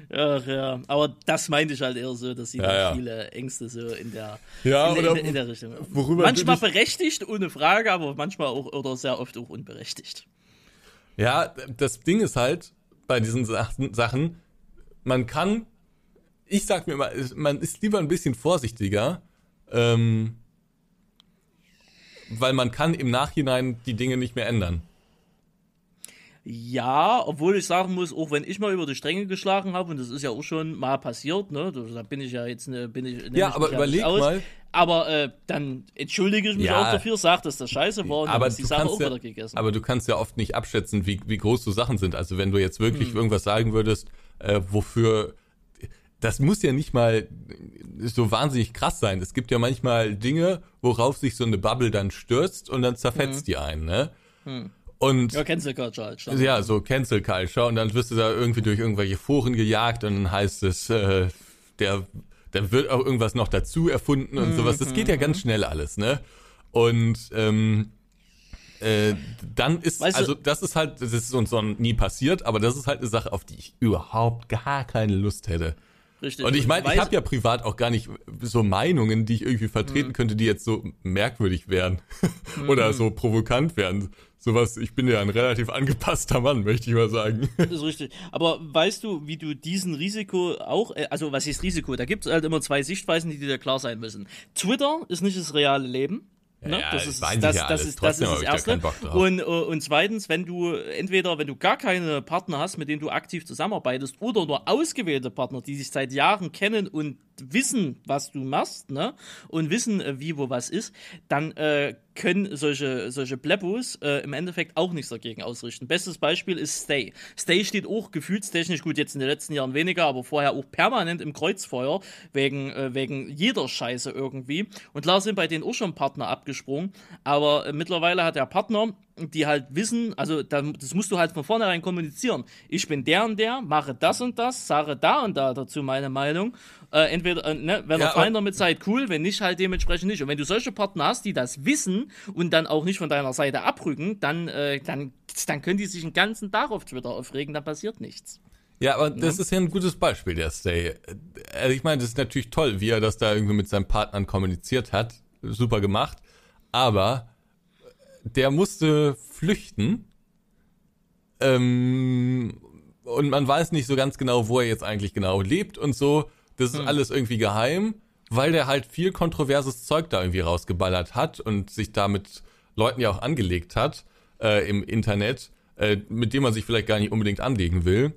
[SPEAKER 1] Ach ja, aber das meinte ich halt eher so, dass sie
[SPEAKER 2] ja, ja.
[SPEAKER 1] viele Ängste so in der,
[SPEAKER 2] ja,
[SPEAKER 1] in,
[SPEAKER 2] oder
[SPEAKER 1] in, in der Richtung haben. Manchmal berechtigt, ohne Frage, aber manchmal auch oder sehr oft auch unberechtigt.
[SPEAKER 2] Ja, das Ding ist halt bei diesen Sachen, man kann ich sag mir immer, man ist lieber ein bisschen vorsichtiger, ähm, weil man kann im Nachhinein die Dinge nicht mehr ändern.
[SPEAKER 1] Ja, obwohl ich sagen muss, auch wenn ich mal über die Stränge geschlagen habe, und das ist ja auch schon mal passiert, ne, da bin ich ja jetzt, ne, bin ich.
[SPEAKER 2] Ja, aber überleg aus, mal.
[SPEAKER 1] Aber äh, dann entschuldige ich mich ja, auch dafür, sag, dass das scheiße war und
[SPEAKER 2] aber
[SPEAKER 1] dann ist die Sache auch
[SPEAKER 2] ja,
[SPEAKER 1] wieder gegessen.
[SPEAKER 2] Aber du kannst ja oft nicht abschätzen, wie, wie groß so Sachen sind. Also wenn du jetzt wirklich hm. irgendwas sagen würdest, äh, wofür das muss ja nicht mal so wahnsinnig krass sein. Es gibt ja manchmal Dinge, worauf sich so eine Bubble dann stürzt und dann zerfetzt hm. die einen, ne? Hm. Und
[SPEAKER 1] ja, Cancel Culture halt.
[SPEAKER 2] Ja, so Cancel Culture und dann wirst du da irgendwie durch irgendwelche Foren gejagt und dann heißt es, äh, der, dann wird auch irgendwas noch dazu erfunden und mhm. sowas. Das geht ja ganz schnell alles, ne? Und ähm, äh, dann ist, weißt also das ist halt, das ist uns so nie passiert, aber das ist halt eine Sache, auf die ich überhaupt gar keine Lust hätte. Richtig. Und ich meine, ich habe ja privat auch gar nicht so Meinungen, die ich irgendwie vertreten mhm. könnte, die jetzt so merkwürdig wären oder mhm. so provokant wären. Sowas, ich bin ja ein relativ angepasster Mann, möchte ich mal sagen.
[SPEAKER 1] Das ist richtig. Aber weißt du, wie du diesen Risiko auch, äh, also was ist Risiko? Da gibt es halt immer zwei Sichtweisen, die dir klar sein müssen. Twitter ist nicht das reale Leben.
[SPEAKER 2] Ne?
[SPEAKER 1] Ja, das ist
[SPEAKER 2] das,
[SPEAKER 1] das,
[SPEAKER 2] ja
[SPEAKER 1] das, ist, das, ist das Erste. Und, äh, und zweitens, wenn du entweder, wenn du gar keine Partner hast, mit denen du aktiv zusammenarbeitest, oder nur ausgewählte Partner, die sich seit Jahren kennen und wissen, was du machst, ne? Und wissen, äh, wie wo was ist, dann äh, können solche, solche Bleppos äh, im Endeffekt auch nichts dagegen ausrichten. Bestes Beispiel ist Stay. Stay steht auch gefühlstechnisch, gut, jetzt in den letzten Jahren weniger, aber vorher auch permanent im Kreuzfeuer, wegen, äh, wegen jeder Scheiße irgendwie. Und klar sind bei denen auch schon Partner abgesprungen, aber äh, mittlerweile hat der Partner die halt wissen, also das musst du halt von vornherein kommunizieren. Ich bin der und der, mache das und das, sage da und da dazu meine Meinung. Äh, entweder, äh, ne, wenn ja, ihr fein damit seid, cool, wenn nicht, halt dementsprechend nicht. Und wenn du solche Partner hast, die das wissen und dann auch nicht von deiner Seite abrücken, dann, äh, dann, dann können die sich den ganzen Tag auf Twitter aufregen, dann passiert nichts.
[SPEAKER 2] Ja, aber das ist ja ein gutes Beispiel, der Stay. Also ich meine, das ist natürlich toll, wie er das da irgendwie mit seinen Partnern kommuniziert hat. Super gemacht. Aber der musste flüchten. Ähm, und man weiß nicht so ganz genau, wo er jetzt eigentlich genau lebt und so. Das ist hm. alles irgendwie geheim, weil der halt viel kontroverses Zeug da irgendwie rausgeballert hat und sich da mit Leuten ja auch angelegt hat äh, im Internet, äh, mit dem man sich vielleicht gar nicht unbedingt anlegen will.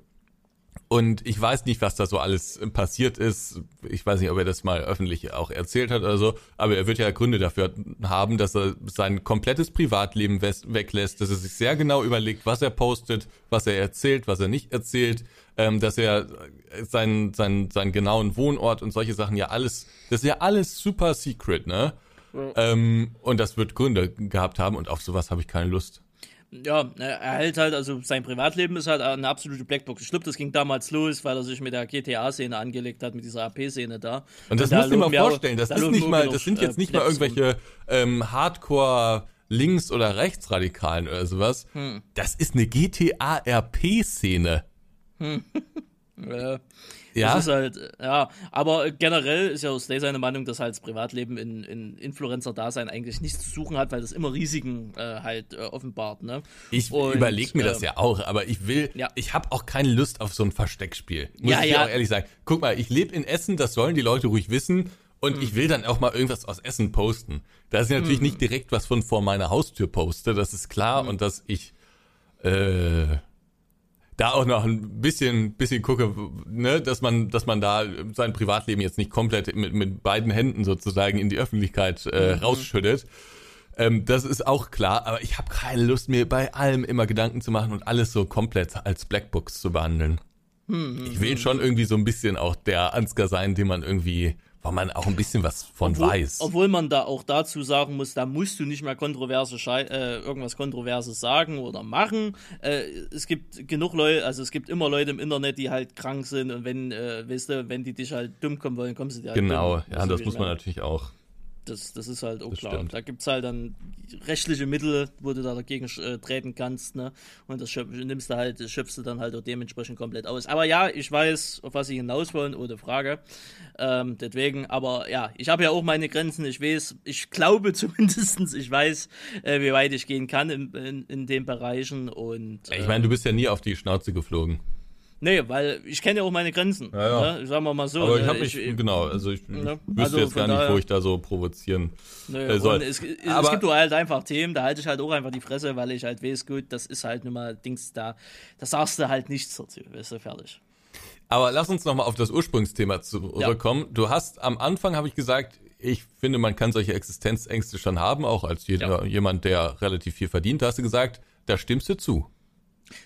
[SPEAKER 2] Und ich weiß nicht, was da so alles passiert ist. Ich weiß nicht, ob er das mal öffentlich auch erzählt hat oder so. Aber er wird ja Gründe dafür haben, dass er sein komplettes Privatleben weglässt, dass er sich sehr genau überlegt, was er postet, was er erzählt, was er nicht erzählt, ähm, dass er seinen, seinen, seinen genauen Wohnort und solche Sachen ja alles, das ist ja alles super secret, ne? Ja. Ähm, und das wird Gründe gehabt haben und auf sowas habe ich keine Lust
[SPEAKER 1] ja, er hält halt, also sein Privatleben ist halt eine absolute Blackbox. Ich glaube, das ging damals los, weil er sich mit der GTA-Szene angelegt hat, mit dieser AP-Szene da.
[SPEAKER 2] Und das und musst du dir mal vorstellen, das da ist nicht mal, das sind jetzt nicht mal irgendwelche ähm, Hardcore Links- oder Rechtsradikalen oder sowas. Hm. Das ist eine GTA-RP-Szene. Hm.
[SPEAKER 1] ja. Ja. Das ist halt, ja, aber generell ist ja Slay seine Meinung, dass halt das Privatleben in, in Influencer-Dasein eigentlich nichts zu suchen hat, weil das immer Risiken äh, halt äh, offenbart, ne?
[SPEAKER 2] Ich überlege mir äh, das ja auch, aber ich will, ja. ich habe auch keine Lust auf so ein Versteckspiel. Muss ja, ich ja. auch ehrlich sagen. Guck mal, ich lebe in Essen, das sollen die Leute ruhig wissen. Und hm. ich will dann auch mal irgendwas aus Essen posten. Da ist natürlich hm. nicht direkt was von vor meiner Haustür poste, das ist klar. Hm. Und dass ich äh, da auch noch ein bisschen, bisschen gucke, ne, dass man, dass man da sein Privatleben jetzt nicht komplett mit, mit beiden Händen sozusagen in die Öffentlichkeit äh, mhm. rausschüttet. Ähm, das ist auch klar, aber ich habe keine Lust, mir bei allem immer Gedanken zu machen und alles so komplett als Blackbooks zu behandeln. Mhm. Ich will schon irgendwie so ein bisschen auch der Ansgar sein, den man irgendwie weil man auch ein bisschen was von
[SPEAKER 1] obwohl,
[SPEAKER 2] weiß.
[SPEAKER 1] Obwohl man da auch dazu sagen muss, da musst du nicht mehr kontroverse Schei äh, irgendwas Kontroverses sagen oder machen. Äh, es gibt genug Leute, also es gibt immer Leute im Internet, die halt krank sind und wenn, äh, weißt du, wenn die dich halt dumm kommen wollen, kommst du dir halt
[SPEAKER 2] Genau,
[SPEAKER 1] dumm.
[SPEAKER 2] ja, das muss man natürlich auch.
[SPEAKER 1] Das, das ist halt auch das klar. Stimmt. Da gibt es halt dann rechtliche Mittel, wo du da dagegen äh, treten kannst, ne? Und das nimmst du halt, das schöpfst du dann halt auch dementsprechend komplett aus. Aber ja, ich weiß, auf was sie hinaus wollen, ohne Frage. Ähm, deswegen, aber ja, ich habe ja auch meine Grenzen. Ich weiß, ich glaube zumindestens, ich weiß, äh, wie weit ich gehen kann in, in, in den Bereichen. Und,
[SPEAKER 2] äh, ich meine, du bist ja nie auf die Schnauze geflogen.
[SPEAKER 1] Nee, weil ich kenne ja auch meine Grenzen. Ja, ja. Ne? Sagen wir mal so.
[SPEAKER 2] Aber ich ne? habe mich, ich, genau, also ich ne? wüsste also jetzt gar nicht, wo ich da so provozieren nee, äh, soll.
[SPEAKER 1] Es, es, Aber, es gibt halt einfach Themen, da halte ich halt auch einfach die Fresse, weil ich halt weiß, gut, das ist halt nur mal Dings da, da sagst du halt nichts dazu, weißt du, fertig.
[SPEAKER 2] Aber lass uns nochmal auf das Ursprungsthema zurückkommen. Ja. Du hast am Anfang, habe ich gesagt, ich finde, man kann solche Existenzängste schon haben, auch als jeder, jemand, der relativ viel verdient. Da hast du gesagt, da stimmst du zu.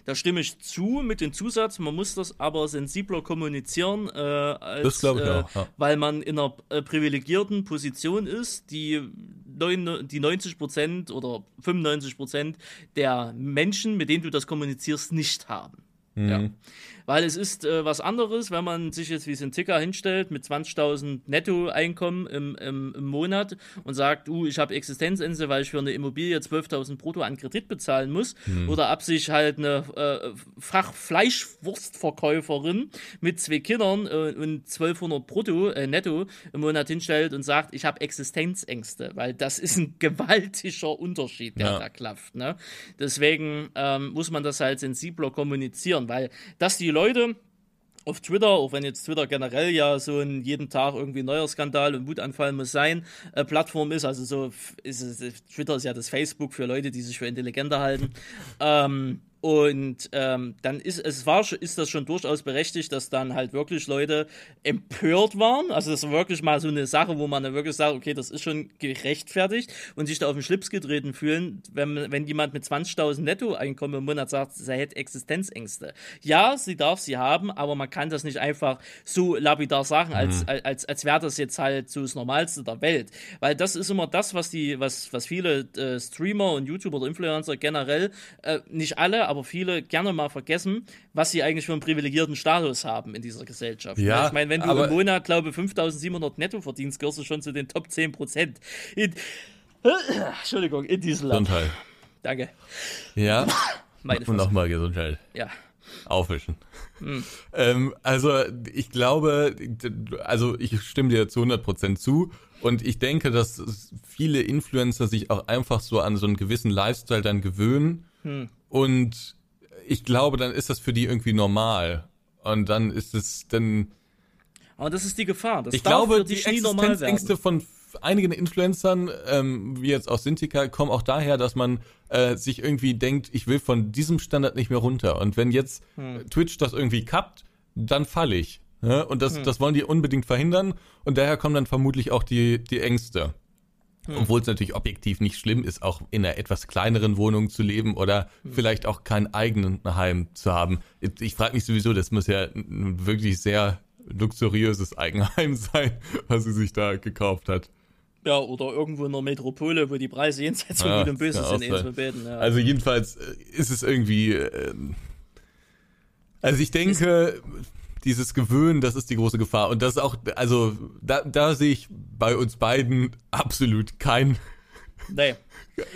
[SPEAKER 1] Da stimme ich zu mit dem Zusatz, man muss das aber sensibler kommunizieren, äh, als,
[SPEAKER 2] äh, auch, ja.
[SPEAKER 1] weil man in einer äh, privilegierten Position ist, die, neun, die 90 Prozent oder 95 Prozent der Menschen, mit denen du das kommunizierst, nicht haben. Mhm. Ja. Weil es ist äh, was anderes, wenn man sich jetzt wie es ein Ticker hinstellt mit 20.000 Nettoeinkommen im, im, im Monat und sagt, uh, ich habe Existenzängste, weil ich für eine Immobilie 12.000 brutto an Kredit bezahlen muss. Mhm. Oder ab sich halt eine äh, Fachfleischwurstverkäuferin mit zwei Kindern äh, und 1200 brutto äh, netto im Monat hinstellt und sagt, ich habe Existenzängste. Weil das ist ein gewaltiger Unterschied, der ja. da klafft. Ne? Deswegen ähm, muss man das halt sensibler kommunizieren, weil dass die Leute auf Twitter, auch wenn jetzt Twitter generell ja so ein jeden Tag irgendwie neuer Skandal und Wutanfall muss sein, äh, Plattform ist, also so ist es, Twitter ist ja das Facebook für Leute, die sich für intelligenter halten. Ähm, und ähm, dann ist es war ist das schon durchaus berechtigt, dass dann halt wirklich Leute empört waren. Also das war wirklich mal so eine Sache, wo man dann wirklich sagt, okay, das ist schon gerechtfertigt und sich da auf den Schlips getreten fühlen, wenn, wenn jemand mit 20.000 Nettoeinkommen im Monat sagt, sie hätte Existenzängste. Ja, sie darf sie haben, aber man kann das nicht einfach so lapidar sagen, als, mhm. als, als, als wäre das jetzt halt so das Normalste der Welt. Weil das ist immer das, was die, was, was viele äh, Streamer und YouTuber oder Influencer generell, äh, nicht alle, aber viele gerne mal vergessen, was sie eigentlich für einen privilegierten Status haben in dieser Gesellschaft.
[SPEAKER 2] Ja,
[SPEAKER 1] ich meine, wenn du im Monat, glaube ich, 5700 netto verdienst, gehörst du schon zu den Top 10 Prozent. Entschuldigung, in diesem Land.
[SPEAKER 2] Gesundheit.
[SPEAKER 1] Danke.
[SPEAKER 2] Ja. Meine Und nochmal Gesundheit.
[SPEAKER 1] Ja.
[SPEAKER 2] Aufwischen. Hm. Ähm, also ich glaube, also ich stimme dir zu 100% zu und ich denke, dass viele Influencer sich auch einfach so an so einen gewissen Lifestyle dann gewöhnen hm. Und ich glaube, dann ist das für die irgendwie normal. Und dann ist es dann.
[SPEAKER 1] Aber das ist die Gefahr. Das
[SPEAKER 2] ich glaube, die Existenzängste von einigen Influencern, ähm, wie jetzt aus Sintika, kommen auch daher, dass man äh, sich irgendwie denkt, ich will von diesem Standard nicht mehr runter. Und wenn jetzt hm. Twitch das irgendwie kappt, dann falle ich. Ne? Und das, hm. das wollen die unbedingt verhindern und daher kommen dann vermutlich auch die, die Ängste. Hm. Obwohl es natürlich objektiv nicht schlimm ist, auch in einer etwas kleineren Wohnung zu leben oder hm. vielleicht auch kein eigenen Heim zu haben. Ich, ich frage mich sowieso, das muss ja ein wirklich sehr luxuriöses Eigenheim sein, was sie sich da gekauft hat.
[SPEAKER 1] Ja, oder irgendwo in der Metropole, wo die Preise jenseits von ja, Gut und Böse sind,
[SPEAKER 2] Beten, ja. Also jedenfalls äh, ist es irgendwie. Äh, also ich denke, dieses Gewöhnen, das ist die große Gefahr. Und das ist auch, also da, da sehe ich bei uns beiden absolut kein.
[SPEAKER 1] Nee.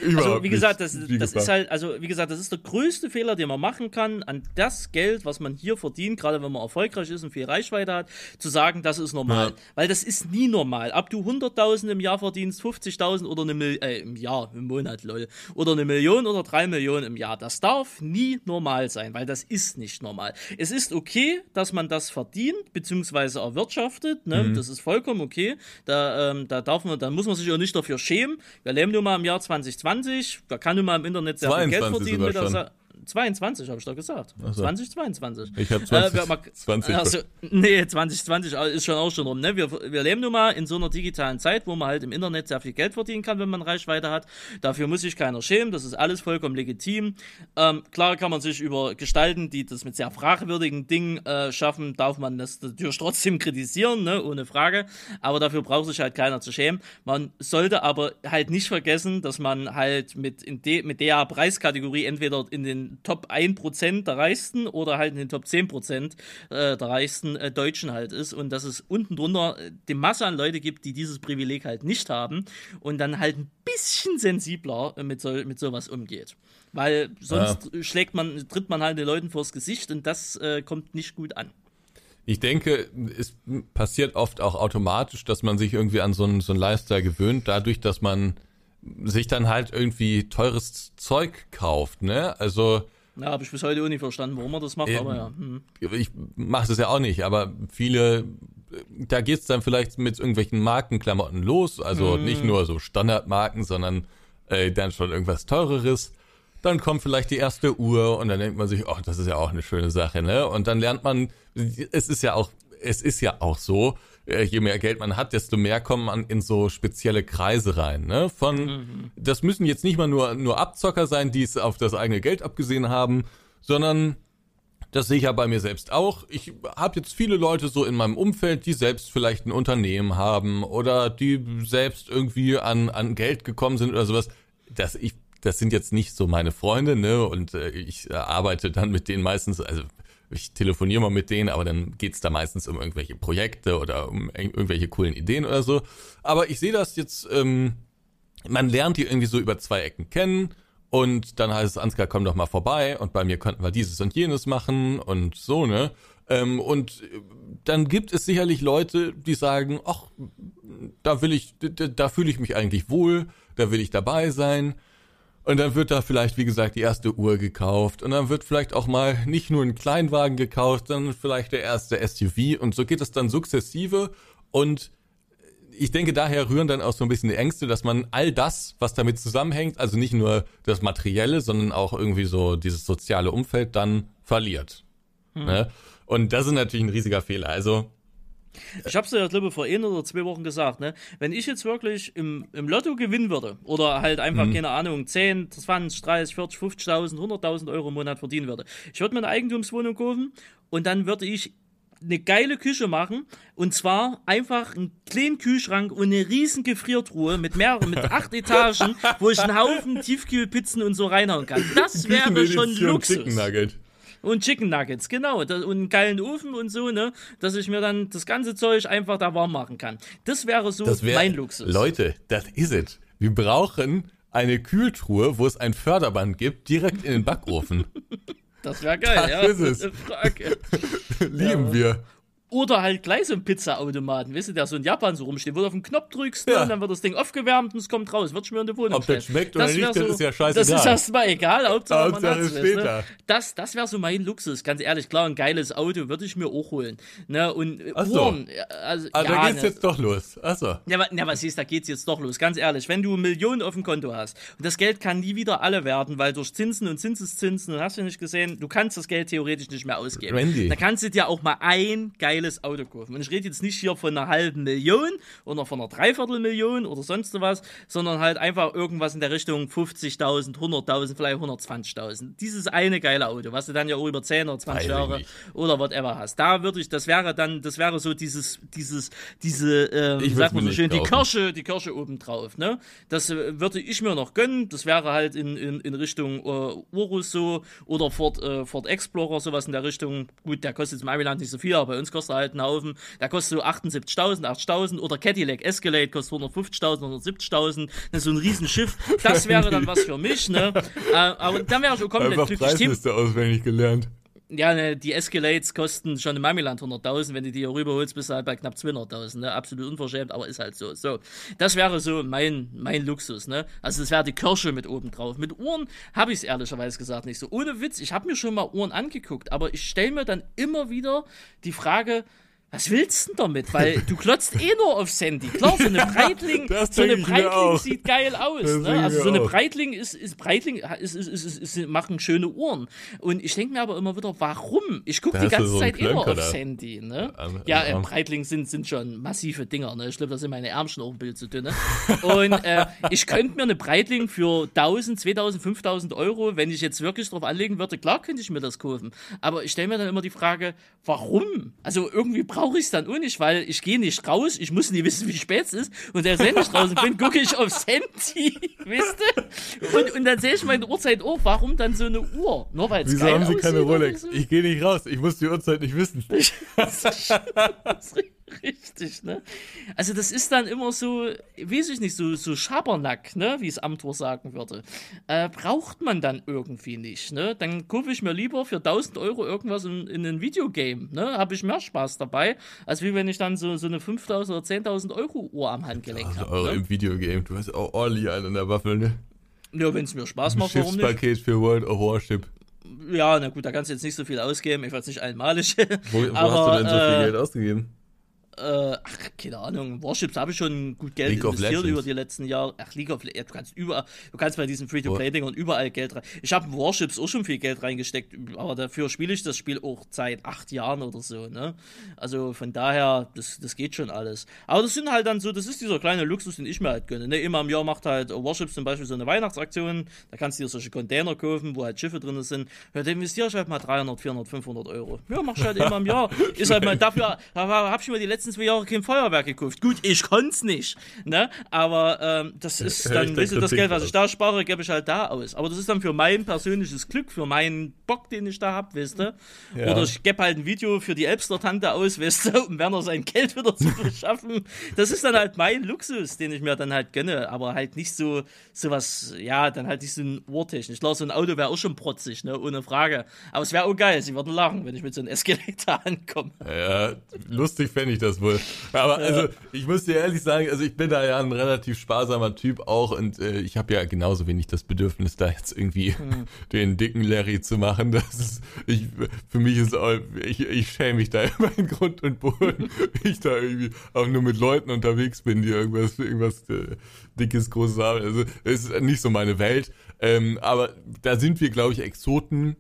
[SPEAKER 1] Also wie gesagt, das, das ist halt, also wie gesagt, das ist der größte Fehler, den man machen kann, an das Geld, was man hier verdient, gerade wenn man erfolgreich ist und viel Reichweite hat, zu sagen, das ist normal. Ja. Weil das ist nie normal. Ob du 100.000 im Jahr verdienst, 50.000 oder eine Million, äh, im Jahr, im Monat, lol, oder eine Million oder drei Millionen im Jahr, das darf nie normal sein, weil das ist nicht normal. Es ist okay, dass man das verdient, beziehungsweise erwirtschaftet, ne? Mhm. das ist vollkommen okay. Da, ähm, da darf man, da muss man sich auch nicht dafür schämen. Wir leben nur mal im Jahr 20 2020, da kann mal im Internet sehr viel Geld verdienen mit der, 22 habe ich doch gesagt. So. 2022.
[SPEAKER 2] Ich habe 2020. Äh,
[SPEAKER 1] also, nee, 2020 ist schon auch schon rum. Ne? Wir, wir leben nun mal in so einer digitalen Zeit, wo man halt im Internet sehr viel Geld verdienen kann, wenn man Reichweite hat. Dafür muss sich keiner schämen. Das ist alles vollkommen legitim. Ähm, klar kann man sich über Gestalten, die das mit sehr fragwürdigen Dingen äh, schaffen, darf man das natürlich trotzdem kritisieren, ne? ohne Frage. Aber dafür braucht sich halt keiner zu schämen. Man sollte aber halt nicht vergessen, dass man halt mit, in de, mit der Preiskategorie entweder in den Top 1% der reichsten oder halt in den Top 10% äh, der reichsten äh, Deutschen halt ist und dass es unten drunter äh, die Masse an Leute gibt, die dieses Privileg halt nicht haben und dann halt ein bisschen sensibler mit, so, mit sowas umgeht. Weil sonst ja. schlägt man, tritt man halt den Leuten vors Gesicht und das äh, kommt nicht gut an.
[SPEAKER 2] Ich denke, es passiert oft auch automatisch, dass man sich irgendwie an so einen, so einen Lifestyle gewöhnt, dadurch, dass man sich dann halt irgendwie teures Zeug kauft, ne? Also.
[SPEAKER 1] Ja, habe ich bis heute auch nicht verstanden, warum man das macht, äh, aber ja. Hm.
[SPEAKER 2] Ich mache das ja auch nicht, aber viele, da geht's dann vielleicht mit irgendwelchen Markenklamotten los, also hm. nicht nur so Standardmarken, sondern äh, dann schon irgendwas teureres. Dann kommt vielleicht die erste Uhr und dann denkt man sich, oh, das ist ja auch eine schöne Sache, ne? Und dann lernt man, es ist ja auch, es ist ja auch so, je mehr Geld man hat, desto mehr kommt man in so spezielle Kreise rein. Ne? Von, mhm. das müssen jetzt nicht mal nur, nur Abzocker sein, die es auf das eigene Geld abgesehen haben, sondern das sehe ich ja bei mir selbst auch. Ich habe jetzt viele Leute so in meinem Umfeld, die selbst vielleicht ein Unternehmen haben oder die selbst irgendwie an, an Geld gekommen sind oder sowas. Das, ich, das sind jetzt nicht so meine Freunde, ne? Und äh, ich äh, arbeite dann mit denen meistens, also ich telefoniere mal mit denen, aber dann geht's da meistens um irgendwelche Projekte oder um irgendwelche coolen Ideen oder so. Aber ich sehe das jetzt, ähm, man lernt die irgendwie so über zwei Ecken kennen und dann heißt es, Ansgar, komm doch mal vorbei und bei mir könnten wir dieses und jenes machen und so, ne? Ähm, und dann gibt es sicherlich Leute, die sagen, ach, da will ich, da, da fühle ich mich eigentlich wohl, da will ich dabei sein. Und dann wird da vielleicht, wie gesagt, die erste Uhr gekauft. Und dann wird vielleicht auch mal nicht nur ein Kleinwagen gekauft, sondern vielleicht der erste SUV. Und so geht es dann sukzessive. Und ich denke, daher rühren dann auch so ein bisschen die Ängste, dass man all das, was damit zusammenhängt, also nicht nur das Materielle, sondern auch irgendwie so dieses soziale Umfeld dann verliert. Hm. Ne? Und das ist natürlich ein riesiger Fehler. Also
[SPEAKER 1] ich habe es ja, glaube ich, vor ein oder zwei Wochen gesagt, ne? Wenn ich jetzt wirklich im, im Lotto gewinnen würde oder halt einfach, mhm. keine Ahnung, 10, 20, 30, 40, 50.000, 100.000 Euro im Monat verdienen würde. Ich würde mir eine Eigentumswohnung kaufen und dann würde ich eine geile Küche machen und zwar einfach einen kleinen Kühlschrank und eine riesen Gefriertruhe mit mehreren, mit acht Etagen, wo ich einen Haufen Tiefkühlpizzen und so reinhauen kann. Das wäre schon Luxus. Und Chicken Nuggets, genau. und einen geilen Ofen und so, ne? Dass ich mir dann das ganze Zeug einfach da warm machen kann. Das wäre so das wär, mein Luxus.
[SPEAKER 2] Leute, das is it. Wir brauchen eine Kühltruhe, wo es ein Förderband gibt, direkt in den Backofen.
[SPEAKER 1] das wäre geil, das
[SPEAKER 2] ja. Ist es. Lieben ja. wir.
[SPEAKER 1] Oder halt gleich so ein Pizza-Automaten, weißt du, der so in Japan so rumsteht, wo du auf den Knopf drückst ne,
[SPEAKER 2] Ja.
[SPEAKER 1] und dann wird das Ding aufgewärmt und es kommt raus, wird schon in die Wohnung
[SPEAKER 2] Ob das schmeckt oder
[SPEAKER 1] wär
[SPEAKER 2] nicht, das ist ja scheißegal.
[SPEAKER 1] Das ist erstmal egal, Hauptsache, man
[SPEAKER 2] Hauptsache
[SPEAKER 1] hat's, weißt du. Das, das wäre so mein Luxus, ganz ehrlich. Klar, ein geiles Auto würde ich mir auch holen. Ne, und äh,
[SPEAKER 2] Ach so.
[SPEAKER 1] Uhren, äh, also,
[SPEAKER 2] Ah,
[SPEAKER 1] ja,
[SPEAKER 2] da geht's
[SPEAKER 1] ne,
[SPEAKER 2] jetzt doch los. Achso.
[SPEAKER 1] ja, ja, was ist, da geht's jetzt doch los. Ganz ehrlich, wenn du Millionen auf dem Konto hast und das Geld kann nie wieder alle werden, weil durch Zinsen und Zinseszinsen, und hast du nicht gesehen, du kannst das Geld theoretisch nicht mehr ausgeben.
[SPEAKER 2] Randy.
[SPEAKER 1] Da kannst du dir auch mal ein geiles Auto kaufen. Und ich rede jetzt nicht hier von einer halben Million oder von einer Dreiviertelmillion oder sonst was, sondern halt einfach irgendwas in der Richtung 50.000, 100.000, vielleicht 120.000. Dieses eine geile Auto, was du dann ja auch über 10 oder 20
[SPEAKER 2] Weiß
[SPEAKER 1] Jahre oder whatever hast. Da würde ich, das wäre dann, das wäre so dieses, dieses, diese, ähm,
[SPEAKER 2] Ich
[SPEAKER 1] sagt man so schön, die. Kirsche, die Kirsche oben drauf, ne? Das würde ich mir noch gönnen. Das wäre halt in, in, in Richtung äh, Urus so oder Ford, äh, Ford Explorer, sowas in der Richtung. Gut, der kostet im Amiland nicht so viel, aber bei uns kostet er halt einen Haufen. Der kostet so 78.000, 80.000 oder Cadillac Escalade kostet 150.000, 170.000. Das ist so ein Riesenschiff. Das wäre dann was für mich, ne? Äh, aber dann wäre ich auch komplett
[SPEAKER 2] Einfach
[SPEAKER 1] glücklich.
[SPEAKER 2] Preisliste auswendig gelernt.
[SPEAKER 1] Ja, ne, die Escalades kosten schon im Mamiland 100.000. Wenn du die hier rüberholst, bist du halt bei knapp 200.000. Ne? Absolut unverschämt, aber ist halt so. So, das wäre so mein, mein Luxus. Ne? Also das wäre die Kirsche mit oben drauf. Mit Uhren habe ich es ehrlicherweise gesagt nicht so. Ohne Witz, ich habe mir schon mal Uhren angeguckt, aber ich stelle mir dann immer wieder die Frage, was willst du denn damit? Weil du klotzt eh nur aufs Handy. Klar, so eine Breitling, so eine Breitling sieht geil aus. Ne? Also so eine. Breitling ist, ist Breitling ist, ist, ist, ist, ist, machen schöne Uhren. Und ich denke mir aber immer wieder, warum? Ich gucke die ganze
[SPEAKER 2] so
[SPEAKER 1] Zeit immer
[SPEAKER 2] Klönker
[SPEAKER 1] aufs
[SPEAKER 2] da.
[SPEAKER 1] Handy. Ne?
[SPEAKER 2] Am-
[SPEAKER 1] ja, äh. Breitling sind, sind schon massive Dinger. Ne? Ich glaube, da sind meine Ärmchen auch ein Bild zu dünn. Ne? Und äh, ich könnte mir eine Breitling für 1000, 2000, 5000 Euro, wenn ich jetzt wirklich drauf anlegen würde, klar könnte ich mir das kaufen. Aber ich stelle mir dann immer die Frage, warum? Also irgendwie brauche ich es dann auch nicht, weil ich gehe nicht raus, ich muss nie wissen, wie spät es ist. Und selbst wenn ich draußen bin, gucke ich aufs Handy, wisst ihr? Und, und dann sehe ich meine Uhrzeit auch. Warum dann so eine Uhr? Nur weil es
[SPEAKER 2] Wieso haben sie keine Rolex?
[SPEAKER 1] so?
[SPEAKER 2] Ich gehe nicht raus. Ich muss die Uhrzeit nicht wissen.
[SPEAKER 1] Das ist Richtig, ne? Also das ist dann immer so, weiß ich nicht, so, so Schabernack, ne? Wie es Amtor sagen würde. Äh, braucht man dann irgendwie nicht, ne? Dann kaufe ich mir lieber für 1000 Euro irgendwas in, in ein Videogame, ne? Habe ich mehr Spaß dabei, als wie wenn ich dann so, so eine 5000 oder 10.000 Euro Uhr am Handgelenk habe.
[SPEAKER 2] eure
[SPEAKER 1] Ne?
[SPEAKER 2] im Videogame. Du hast auch Orly einen in der Waffel, ne?
[SPEAKER 1] Ja, wenn es mir Spaß macht, warum nicht?
[SPEAKER 2] Schiffspaket für World of Warship.
[SPEAKER 1] Ja, na gut, da kannst du jetzt nicht so viel ausgeben, ich weiß nicht einmalig.
[SPEAKER 2] Wo, wo
[SPEAKER 1] Aber,
[SPEAKER 2] hast du denn so viel
[SPEAKER 1] äh,
[SPEAKER 2] Geld ausgegeben?
[SPEAKER 1] Äh, ach, keine Ahnung. Warships habe ich schon gut Geld
[SPEAKER 2] League
[SPEAKER 1] investiert über die letzten Jahre. Ach, League of Legends, du kannst überall, du kannst bei diesen Free-to-Play-Dingern überall Geld rein. Ich habe in Warships auch schon viel Geld reingesteckt, aber dafür spiele ich das Spiel auch seit acht Jahren oder so, ne? Also von daher, das, das geht schon alles. Aber das sind halt dann so, das ist dieser kleine Luxus, den ich mir halt gönne. Ne? Immer im Jahr macht halt Warships zum Beispiel so eine Weihnachtsaktion, da kannst du dir solche Container kaufen, wo halt Schiffe drin sind. Ja, da investiere ich halt mal 300, 400, 500 Euro. Ja, mach ich halt immer im Jahr. Ist halt mal dafür, da habe ich mir die letzten zwei Jahre kein Feuerwerk gekauft. Gut, ich konnte nicht, ne? Aber ähm, das ist
[SPEAKER 2] ich
[SPEAKER 1] dann, weißt du, das Geld, was ich da spare, gebe ich halt da aus. Aber das ist dann für mein persönliches Glück, für meinen Bock, den ich da hab, weißt du?
[SPEAKER 2] Ja.
[SPEAKER 1] Oder ich gebe halt ein Video für die Elbster-Tante aus, weißt du, um Werner sein Geld wieder zu beschaffen. Das ist dann halt mein Luxus, den ich mir dann halt gönne, aber halt nicht so, so was, ja, dann halt nicht so ein Ohrtechnisch. Klar, so ein Auto wäre auch schon protzig, ne, ohne Frage. Aber es wäre auch geil, sie würden lachen, wenn ich mit so einem Escalator ankomme.
[SPEAKER 2] Ja, lustig fände ich das wohl. Aber also, ich muss dir ehrlich sagen, also ich bin da ja ein relativ sparsamer Typ auch und äh, ich habe ja genauso wenig das Bedürfnis, da jetzt irgendwie
[SPEAKER 1] Hm.
[SPEAKER 2] den dicken Larry zu machen. Das ist, ich, für mich ist auch, ich, ich schäme mich da immer in Grund und Boden, wenn ich da irgendwie auch nur mit Leuten unterwegs bin, die irgendwas, irgendwas äh, dickes, großes haben. Also, es ist nicht so meine Welt. Ähm, aber da sind wir, glaube ich, Exoten.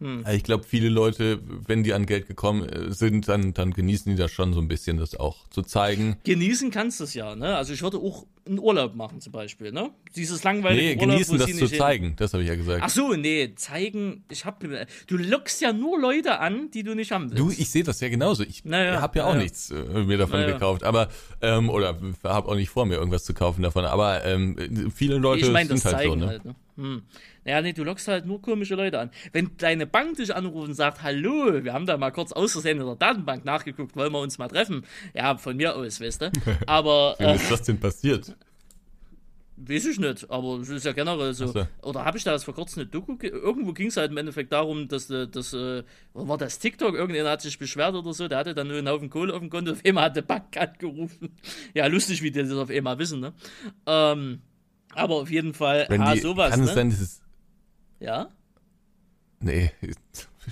[SPEAKER 2] Also Ich glaube, viele Leute, wenn die an Geld gekommen äh, sind, dann, dann genießen die das schon so ein bisschen, das auch zu zeigen.
[SPEAKER 1] Genießen kannst du es ja, ne? Also ich würde auch einen Urlaub machen zum Beispiel, ne? Dieses langweilige
[SPEAKER 2] Nee,
[SPEAKER 1] Urlaub,
[SPEAKER 2] genießen
[SPEAKER 1] wo
[SPEAKER 2] das
[SPEAKER 1] sie
[SPEAKER 2] zu
[SPEAKER 1] nicht hin-
[SPEAKER 2] zeigen, das habe ich ja gesagt.
[SPEAKER 1] Ach so, nee, zeigen, ich hab, du lockst ja nur Leute an, die du nicht haben willst.
[SPEAKER 2] Du, ich sehe das ja genauso. Ich
[SPEAKER 1] Naja,
[SPEAKER 2] habe ja auch
[SPEAKER 1] naja.
[SPEAKER 2] nichts äh, mir davon
[SPEAKER 1] Naja.
[SPEAKER 2] gekauft, aber ähm, oder habe auch nicht vor mir irgendwas zu kaufen davon. Aber ähm, viele Leute
[SPEAKER 1] ich meine, das
[SPEAKER 2] sind halt
[SPEAKER 1] zeigen
[SPEAKER 2] so, ne?
[SPEAKER 1] halt, ne? Hm. Naja, nee, du lockst halt nur komische Leute an. Wenn deine Bank dich anruft und sagt, hallo, wir haben da mal kurz aus Versehen in der Datenbank nachgeguckt, wollen wir uns mal treffen? Ja, von mir aus, weißt du? Aber,
[SPEAKER 2] Wie
[SPEAKER 1] äh,
[SPEAKER 2] ist das denn passiert?
[SPEAKER 1] Weiß ich nicht, aber es ist ja generell so.
[SPEAKER 2] so.
[SPEAKER 1] Oder habe ich da das vor kurzem eine Doku? ge- Irgendwo ging es halt im Endeffekt darum, dass, äh, dass äh, war das TikTok? Irgendjemand hat sich beschwert oder so, der hatte dann nur einen Haufen Kohle auf dem Konto, auf einmal hat der Bank angerufen. Ja, lustig, wie die das auf einmal wissen, ne? Ähm, aber auf jeden Fall,
[SPEAKER 2] Wenn
[SPEAKER 1] ah,
[SPEAKER 2] die,
[SPEAKER 1] sowas,
[SPEAKER 2] kann
[SPEAKER 1] ne?
[SPEAKER 2] es sein, dass es,
[SPEAKER 1] ja,
[SPEAKER 2] nee,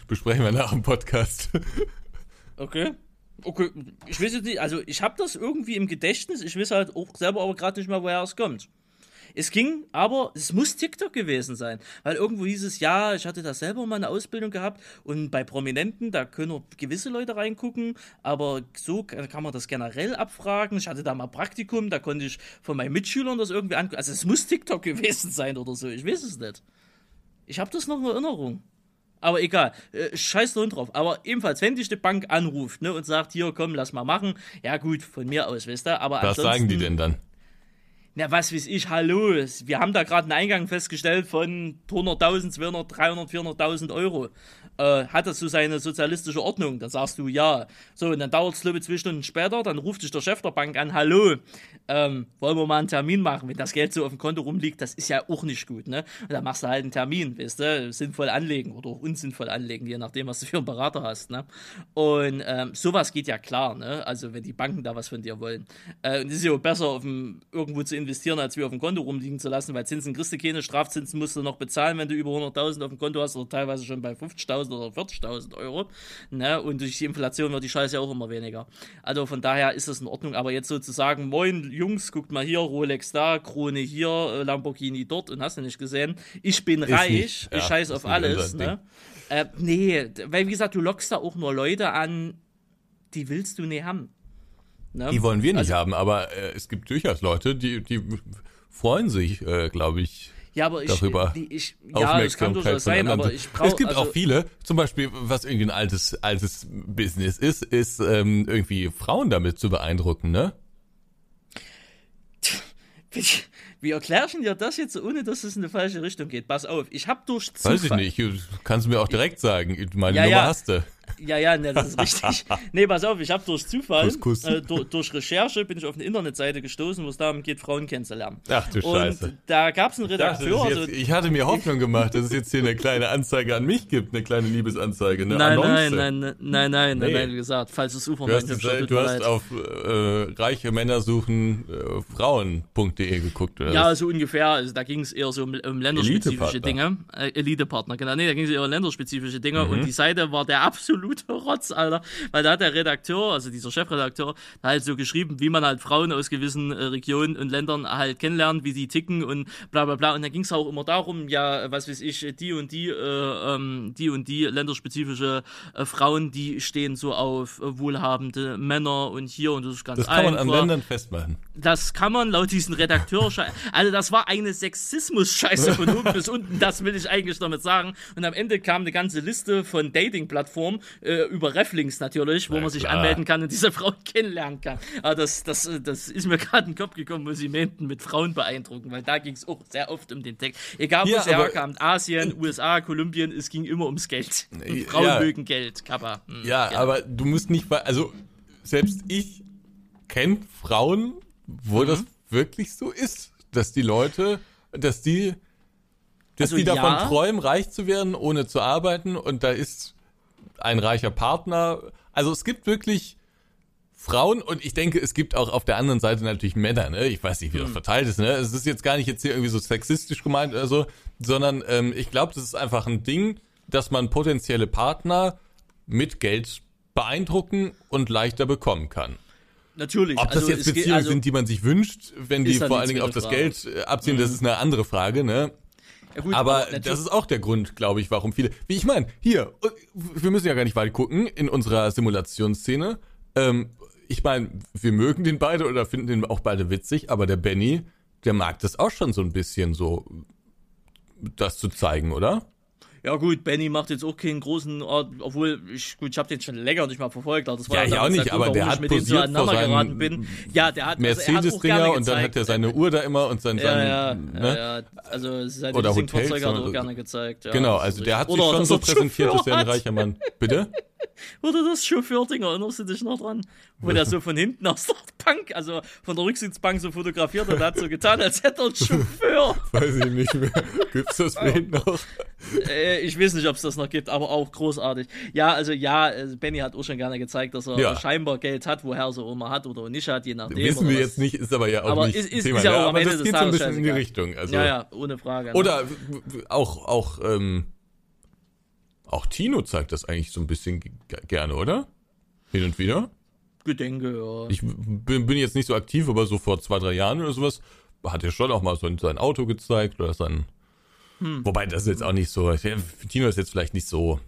[SPEAKER 2] besprechen wir nach dem Podcast.
[SPEAKER 1] okay. Okay, ich weiß jetzt nicht, also ich habe das irgendwie im Gedächtnis, ich weiß halt auch selber aber gerade nicht mehr, woher es kommt. Es ging, aber es muss TikTok gewesen sein, weil irgendwo hieß es, ja, ich hatte da selber mal eine Ausbildung gehabt und bei Prominenten, da können gewisse Leute reingucken, aber so kann man das generell abfragen. Ich hatte da mal Praktikum, da konnte ich von meinen Mitschülern das irgendwie angucken. Also es muss TikTok gewesen sein oder so, ich weiß es nicht. Ich habe das noch in Erinnerung. Aber egal, äh, scheiß Hund drauf. Aber ebenfalls, wenn dich die Bank anruft ne, und sagt, hier, komm, lass mal machen, ja gut, von mir aus, wisst ihr. Aber
[SPEAKER 2] Was sagen die denn dann?
[SPEAKER 1] Na, was weiß ich, hallo, wir haben da gerade einen Eingang festgestellt von 100.000, 200, 300, 400.000 Euro. Äh, hat das so seine sozialistische Ordnung? Dann sagst du ja. So, und dann dauert es, glaube ich, zwei Stunden später, dann ruft dich der Chef der Bank an, hallo, ähm, wollen wir mal einen Termin machen? Wenn das Geld so auf dem Konto rumliegt, das ist ja auch nicht gut, ne? Und dann machst du halt einen Termin, weißt du, sinnvoll anlegen oder auch unsinnvoll anlegen, je nachdem, was du für einen Berater hast, ne? Und ähm, sowas geht ja klar, ne? Also, wenn die Banken da was von dir wollen. Äh, und es ist ja auch besser, auf dem, irgendwo zu investieren, als wie auf dem Konto rumliegen zu lassen, weil Zinsen kriegst du keine, Strafzinsen musst du noch bezahlen, wenn du über 100.000 auf dem Konto hast oder teilweise schon bei 50.000 oder 40.000 Euro. Ne? Und durch die Inflation wird die Scheiße ja auch immer weniger. Also von daher ist das in Ordnung. Aber jetzt sozusagen, moin Jungs, guckt mal hier, Rolex da, Krone hier, äh, Lamborghini dort und hast du nicht gesehen. Ich bin reich,
[SPEAKER 2] nicht,
[SPEAKER 1] ich
[SPEAKER 2] ja,
[SPEAKER 1] scheiß
[SPEAKER 2] ist
[SPEAKER 1] auf alles. Ne? Äh, nee, weil wie gesagt, du lockst da auch nur Leute an, die willst du nicht haben. Ne?
[SPEAKER 2] Die wollen wir nicht
[SPEAKER 1] Also-
[SPEAKER 2] haben, aber äh, es gibt durchaus Leute, die, die freuen sich, äh, glaube ich,
[SPEAKER 1] Ja, aber ich,
[SPEAKER 2] darüber
[SPEAKER 1] die, ich ja, das kann durchaus sein, aber ich brauche
[SPEAKER 2] es gibt
[SPEAKER 1] also,
[SPEAKER 2] auch viele, zum Beispiel, was irgendwie ein altes, altes Business ist, ist ähm, irgendwie Frauen damit zu beeindrucken, ne?
[SPEAKER 1] Wie, wie erklärst du dir das jetzt, ohne dass es in die falsche Richtung geht? Pass auf, ich habe durch Zufall...
[SPEAKER 2] Weiß ich nicht, du kannst mir auch direkt sagen, meine
[SPEAKER 1] Ja,
[SPEAKER 2] Nummer
[SPEAKER 1] ja.
[SPEAKER 2] hast du.
[SPEAKER 1] Ja, ja, ne, das ist richtig. nee, pass auf, ich habe durch Zufall,
[SPEAKER 2] Kuss, Kuss.
[SPEAKER 1] Äh, durch, durch Recherche bin ich auf eine Internetseite gestoßen, wo es darum geht, Frauen kennenzulernen.
[SPEAKER 2] Ach du
[SPEAKER 1] Und
[SPEAKER 2] Scheiße.
[SPEAKER 1] da gab es einen
[SPEAKER 2] Ich dachte,
[SPEAKER 1] Redakteur,
[SPEAKER 2] ist
[SPEAKER 1] also
[SPEAKER 2] jetzt, ich hatte mir Hoffnung gemacht, dass es jetzt hier eine kleine Anzeige an mich gibt, eine kleine Liebesanzeige, eine
[SPEAKER 1] Nein,
[SPEAKER 2] Annonce.
[SPEAKER 1] nein, nein, nein, nein, nein,
[SPEAKER 2] Nee.
[SPEAKER 1] nein, wie gesagt, falsches Ufer,
[SPEAKER 2] Du hast,
[SPEAKER 1] tut
[SPEAKER 2] du hast auf äh, reiche Männer suchen äh, Frauen.de geguckt, oder?
[SPEAKER 1] Ja,
[SPEAKER 2] was?
[SPEAKER 1] so ungefähr. Also da ging es eher so um, um länderspezifische Dinge.
[SPEAKER 2] Elitepartner.
[SPEAKER 1] Äh, Elite-Partner, genau. Nee, da ging es eher um länderspezifische Dinge.
[SPEAKER 2] Mhm.
[SPEAKER 1] Und die Seite war der absolute Rotz, Alter. Weil da hat der Redakteur, also dieser Chefredakteur, halt so geschrieben, wie man halt Frauen aus gewissen äh, Regionen und Ländern halt kennenlernt, wie die ticken und bla bla bla. Und da ging es auch immer darum, ja, was weiß ich, die und die, äh, ähm, die und die länderspezifische äh, Frauen, die stehen so auf äh, wohlhabende Männer und hier und das ist ganz
[SPEAKER 2] das kann man
[SPEAKER 1] einfach
[SPEAKER 2] an Ländern festmachen.
[SPEAKER 1] das kann man laut diesen Redakteur, also das war eine Sexismus-Scheiße von oben bis unten, das will ich eigentlich damit sagen. Und am Ende kam eine ganze Liste von Dating-Plattformen, äh, über Reflinks natürlich, wo
[SPEAKER 2] Na
[SPEAKER 1] man sich
[SPEAKER 2] klar.
[SPEAKER 1] anmelden kann und diese Frau kennenlernen kann. Aber das, das, äh, das ist mir gerade in den Kopf gekommen, wo sie meinten, mit Frauen beeindrucken, weil da ging es auch sehr oft um den Text. Egal wo
[SPEAKER 2] Ja,
[SPEAKER 1] es herkam, Asien, USA, Kolumbien, es ging immer ums Geld. Und
[SPEAKER 2] Ja.
[SPEAKER 1] Frauen mögen Geld, Kappa. Hm,
[SPEAKER 2] Ja,
[SPEAKER 1] genau.
[SPEAKER 2] aber du musst nicht, also selbst ich kenne Frauen, wo
[SPEAKER 1] Mhm.
[SPEAKER 2] das wirklich so ist, dass die Leute, dass die, dass
[SPEAKER 1] Also
[SPEAKER 2] die davon
[SPEAKER 1] ja.
[SPEAKER 2] träumen, reich zu werden, ohne zu arbeiten und da ist ein reicher Partner. Also es gibt wirklich Frauen und ich denke, es gibt auch auf der anderen Seite natürlich Männer, ne? Ich weiß nicht, wie das verteilt ist, ne? Es ist jetzt gar nicht jetzt hier irgendwie so sexistisch gemeint oder so, sondern ähm, ich glaube, das ist einfach ein Ding, dass man potenzielle Partner mit Geld beeindrucken und leichter bekommen kann.
[SPEAKER 1] Natürlich.
[SPEAKER 2] Ob das
[SPEAKER 1] also
[SPEAKER 2] jetzt Beziehungen
[SPEAKER 1] also-
[SPEAKER 2] sind, die man sich wünscht, wenn die
[SPEAKER 1] dann
[SPEAKER 2] vor allen Dingen auf das
[SPEAKER 1] zweite
[SPEAKER 2] Geld äh, abziehen, das ist eine andere Frage, ne?
[SPEAKER 1] Ja, gut,
[SPEAKER 2] Aber das ist auch der Grund, glaube ich, warum viele. Wie ich meine, hier, äh, wir müssen ja gar nicht weit gucken in unserer Simulationsszene. Ähm, ich meine, wir mögen den beide oder finden den auch beide witzig, aber der Benny, der mag das auch schon so ein bisschen so, das zu zeigen, oder?
[SPEAKER 1] Ja gut, Benny macht jetzt auch keinen großen, Ort, obwohl ich gut, ich habe den schon länger nicht mal verfolgt. aber Das war
[SPEAKER 2] Ja, ich
[SPEAKER 1] damals
[SPEAKER 2] auch nicht, aber
[SPEAKER 1] Grund,
[SPEAKER 2] der hat
[SPEAKER 1] mit dem so aneinander geraten bin. Ja, der hat also er auch gerne
[SPEAKER 2] Mercedes-Dinger und dann hat er seine Uhr da immer und sein,
[SPEAKER 1] Ja,
[SPEAKER 2] sein
[SPEAKER 1] ja,
[SPEAKER 2] ne?
[SPEAKER 1] ja, ja, also seine
[SPEAKER 2] Oder Hotels,
[SPEAKER 1] hat er auch gerne gezeigt. Ja,
[SPEAKER 2] Genau, also der hat sich schon so
[SPEAKER 1] er
[SPEAKER 2] präsentiert, dass er ein reicher Mann. Bitte?
[SPEAKER 1] Wurde das Chauffeur-Ding, erinnerst du dich noch dran? Wo der so von hinten aus der Bank, also von der Rücksitzbank so fotografiert und hat so getan, als hätte er einen Chauffeur.
[SPEAKER 2] Weiß ich nicht mehr. Gibt's das Bild noch?
[SPEAKER 1] Äh, ich weiß nicht, ob es das noch gibt, aber auch großartig. Ja, also ja, äh, Benny hat auch schon gerne gezeigt, dass er
[SPEAKER 2] Ja.
[SPEAKER 1] scheinbar Geld hat, woher er so immer hat oder nicht hat, je nachdem.
[SPEAKER 2] Wissen wir jetzt nicht, ist aber ja auch
[SPEAKER 1] Aber
[SPEAKER 2] nicht
[SPEAKER 1] ist- ist-
[SPEAKER 2] Thema.
[SPEAKER 1] ist ja auch am
[SPEAKER 2] aber
[SPEAKER 1] Ende
[SPEAKER 2] das geht so ein bisschen in die. Richtung. Also,
[SPEAKER 1] Ja, ja, ohne Frage. ne?
[SPEAKER 2] Oder w- auch, auch, ähm, auch Tino zeigt das eigentlich so ein bisschen gerne, oder? Hin und wieder.
[SPEAKER 1] Gedenke, ja.
[SPEAKER 2] Ich bin, bin jetzt nicht so aktiv, aber so vor zwei, drei Jahren oder sowas hat er schon auch mal so sein Auto gezeigt oder sein.
[SPEAKER 1] Hm.
[SPEAKER 2] Wobei das jetzt auch nicht so. Tino ist jetzt vielleicht nicht so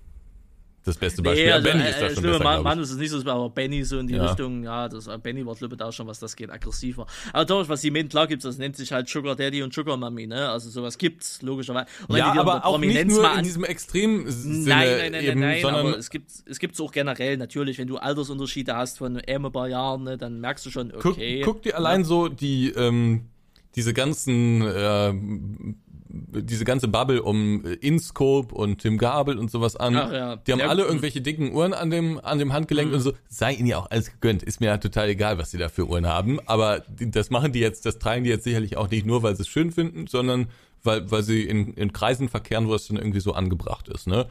[SPEAKER 2] das beste Beispiel.
[SPEAKER 1] Nee,
[SPEAKER 2] Ja,
[SPEAKER 1] also,
[SPEAKER 2] Benny
[SPEAKER 1] äh,
[SPEAKER 2] ist da
[SPEAKER 1] äh,
[SPEAKER 2] schon besser,
[SPEAKER 1] Mann, Mann ist es nicht so, aber Benny so in die
[SPEAKER 2] Ja.
[SPEAKER 1] Richtung, ja, das, äh, Benny war ich da schon, was das geht, aggressiver. Aber doch, was die meinen, klar gibt's, das nennt sich halt Sugar Daddy und Sugar Mommy, ne? Also sowas gibt's, logischerweise. Und
[SPEAKER 2] Ja, aber auch nicht
[SPEAKER 1] Prominenz
[SPEAKER 2] nur
[SPEAKER 1] mal
[SPEAKER 2] in diesem extremen Sinne
[SPEAKER 1] Nein, nein, nein,
[SPEAKER 2] eben,
[SPEAKER 1] nein, nein,
[SPEAKER 2] sondern
[SPEAKER 1] aber es gibt es gibt's auch generell natürlich, wenn du Altersunterschiede hast von ein paar Jahren, ne, dann merkst du schon,
[SPEAKER 2] Guck,
[SPEAKER 1] okay.
[SPEAKER 2] guck dir allein so die ähm, diese ganzen äh, diese ganze Bubble um äh, InScope und Tim Gabel und sowas an.
[SPEAKER 1] Ach ja.
[SPEAKER 2] Die haben
[SPEAKER 1] Ja,
[SPEAKER 2] alle irgendwelche dicken Uhren an dem an dem Handgelenk
[SPEAKER 1] Mhm.
[SPEAKER 2] und so. Sei ihnen ja auch alles gegönnt. Ist mir ja total egal, was sie da für Uhren haben. Aber das machen die jetzt, das tragen die jetzt sicherlich auch nicht nur, weil sie es schön finden, sondern weil weil sie in, in Kreisen verkehren, wo es dann irgendwie so angebracht ist. Ne?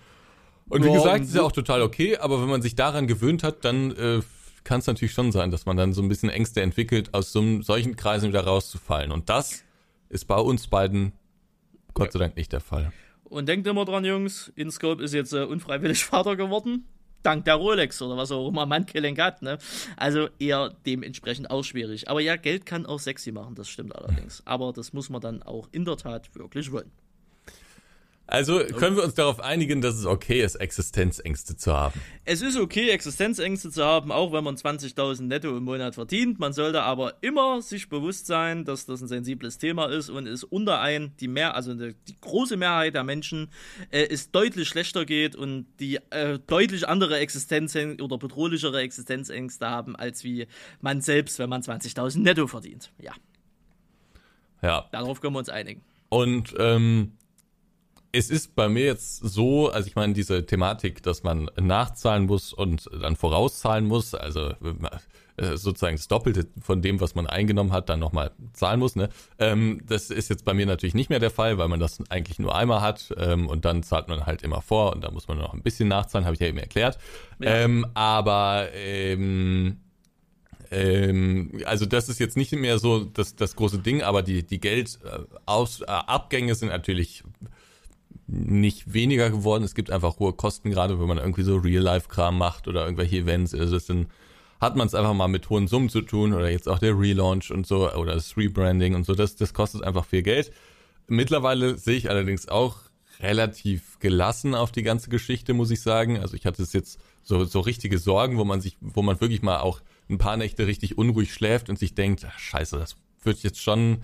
[SPEAKER 2] Und wie
[SPEAKER 1] Ja,
[SPEAKER 2] gesagt, ist ja auch total okay, aber wenn man sich daran gewöhnt hat, dann äh, kann es natürlich schon sein, dass man dann so ein bisschen Ängste entwickelt, aus so einem, solchen Kreisen wieder rauszufallen. Und das ist bei uns beiden Gott sei Dank nicht der Fall.
[SPEAKER 1] Und denkt immer dran, Jungs, InScope ist jetzt äh, unfreiwillig Vater geworden. Dank der Rolex oder was auch immer man Handgelenk hat, ne? Also eher dementsprechend auch schwierig. Aber ja, Geld kann auch sexy machen, das stimmt allerdings. Aber das muss man dann auch in der Tat wirklich wollen.
[SPEAKER 2] Also können wir uns darauf einigen, dass es okay ist, Existenzängste zu haben.
[SPEAKER 1] Es ist okay, Existenzängste zu haben, auch wenn man 20.000 netto im Monat verdient. Man sollte aber immer sich bewusst sein, dass das ein sensibles Thema ist und es unter ein, die mehr, also die, große Mehrheit der Menschen äh, es deutlich schlechter geht und die äh, deutlich andere Existenzängste oder bedrohlichere Existenzängste haben, als wie man selbst, wenn man 20.000 netto verdient. Ja,
[SPEAKER 2] Ja.
[SPEAKER 1] darauf können wir uns einigen.
[SPEAKER 2] Und ähm, es ist bei mir jetzt so, also ich meine, diese Thematik, dass man nachzahlen muss und dann vorauszahlen muss, also äh, sozusagen das Doppelte von dem, was man eingenommen hat, dann nochmal zahlen muss, ne? Ähm, das ist jetzt bei mir natürlich nicht mehr der Fall, weil man das eigentlich nur einmal hat ähm, und dann zahlt man halt immer vor und da muss man noch ein bisschen nachzahlen, habe ich ja eben erklärt.
[SPEAKER 1] Ja.
[SPEAKER 2] Ähm, aber ähm, ähm, also das ist jetzt nicht mehr so das, das große Ding, aber die, die Geldaus, äh, Abgänge sind natürlich nicht weniger geworden. Es gibt einfach hohe Kosten, gerade wenn man irgendwie so Real-Life-Kram macht oder irgendwelche Events. Also das sind, hat man es einfach mal mit hohen Summen zu tun oder jetzt auch der Relaunch und so oder das Rebranding und so. Das, das kostet einfach viel Geld. Mittlerweile sehe ich allerdings auch relativ gelassen auf die ganze Geschichte, muss ich sagen. Also ich hatte es jetzt so, so richtige Sorgen, wo man sich, wo man wirklich mal auch ein paar Nächte richtig unruhig schläft und sich denkt, ach, scheiße, das wird jetzt schon,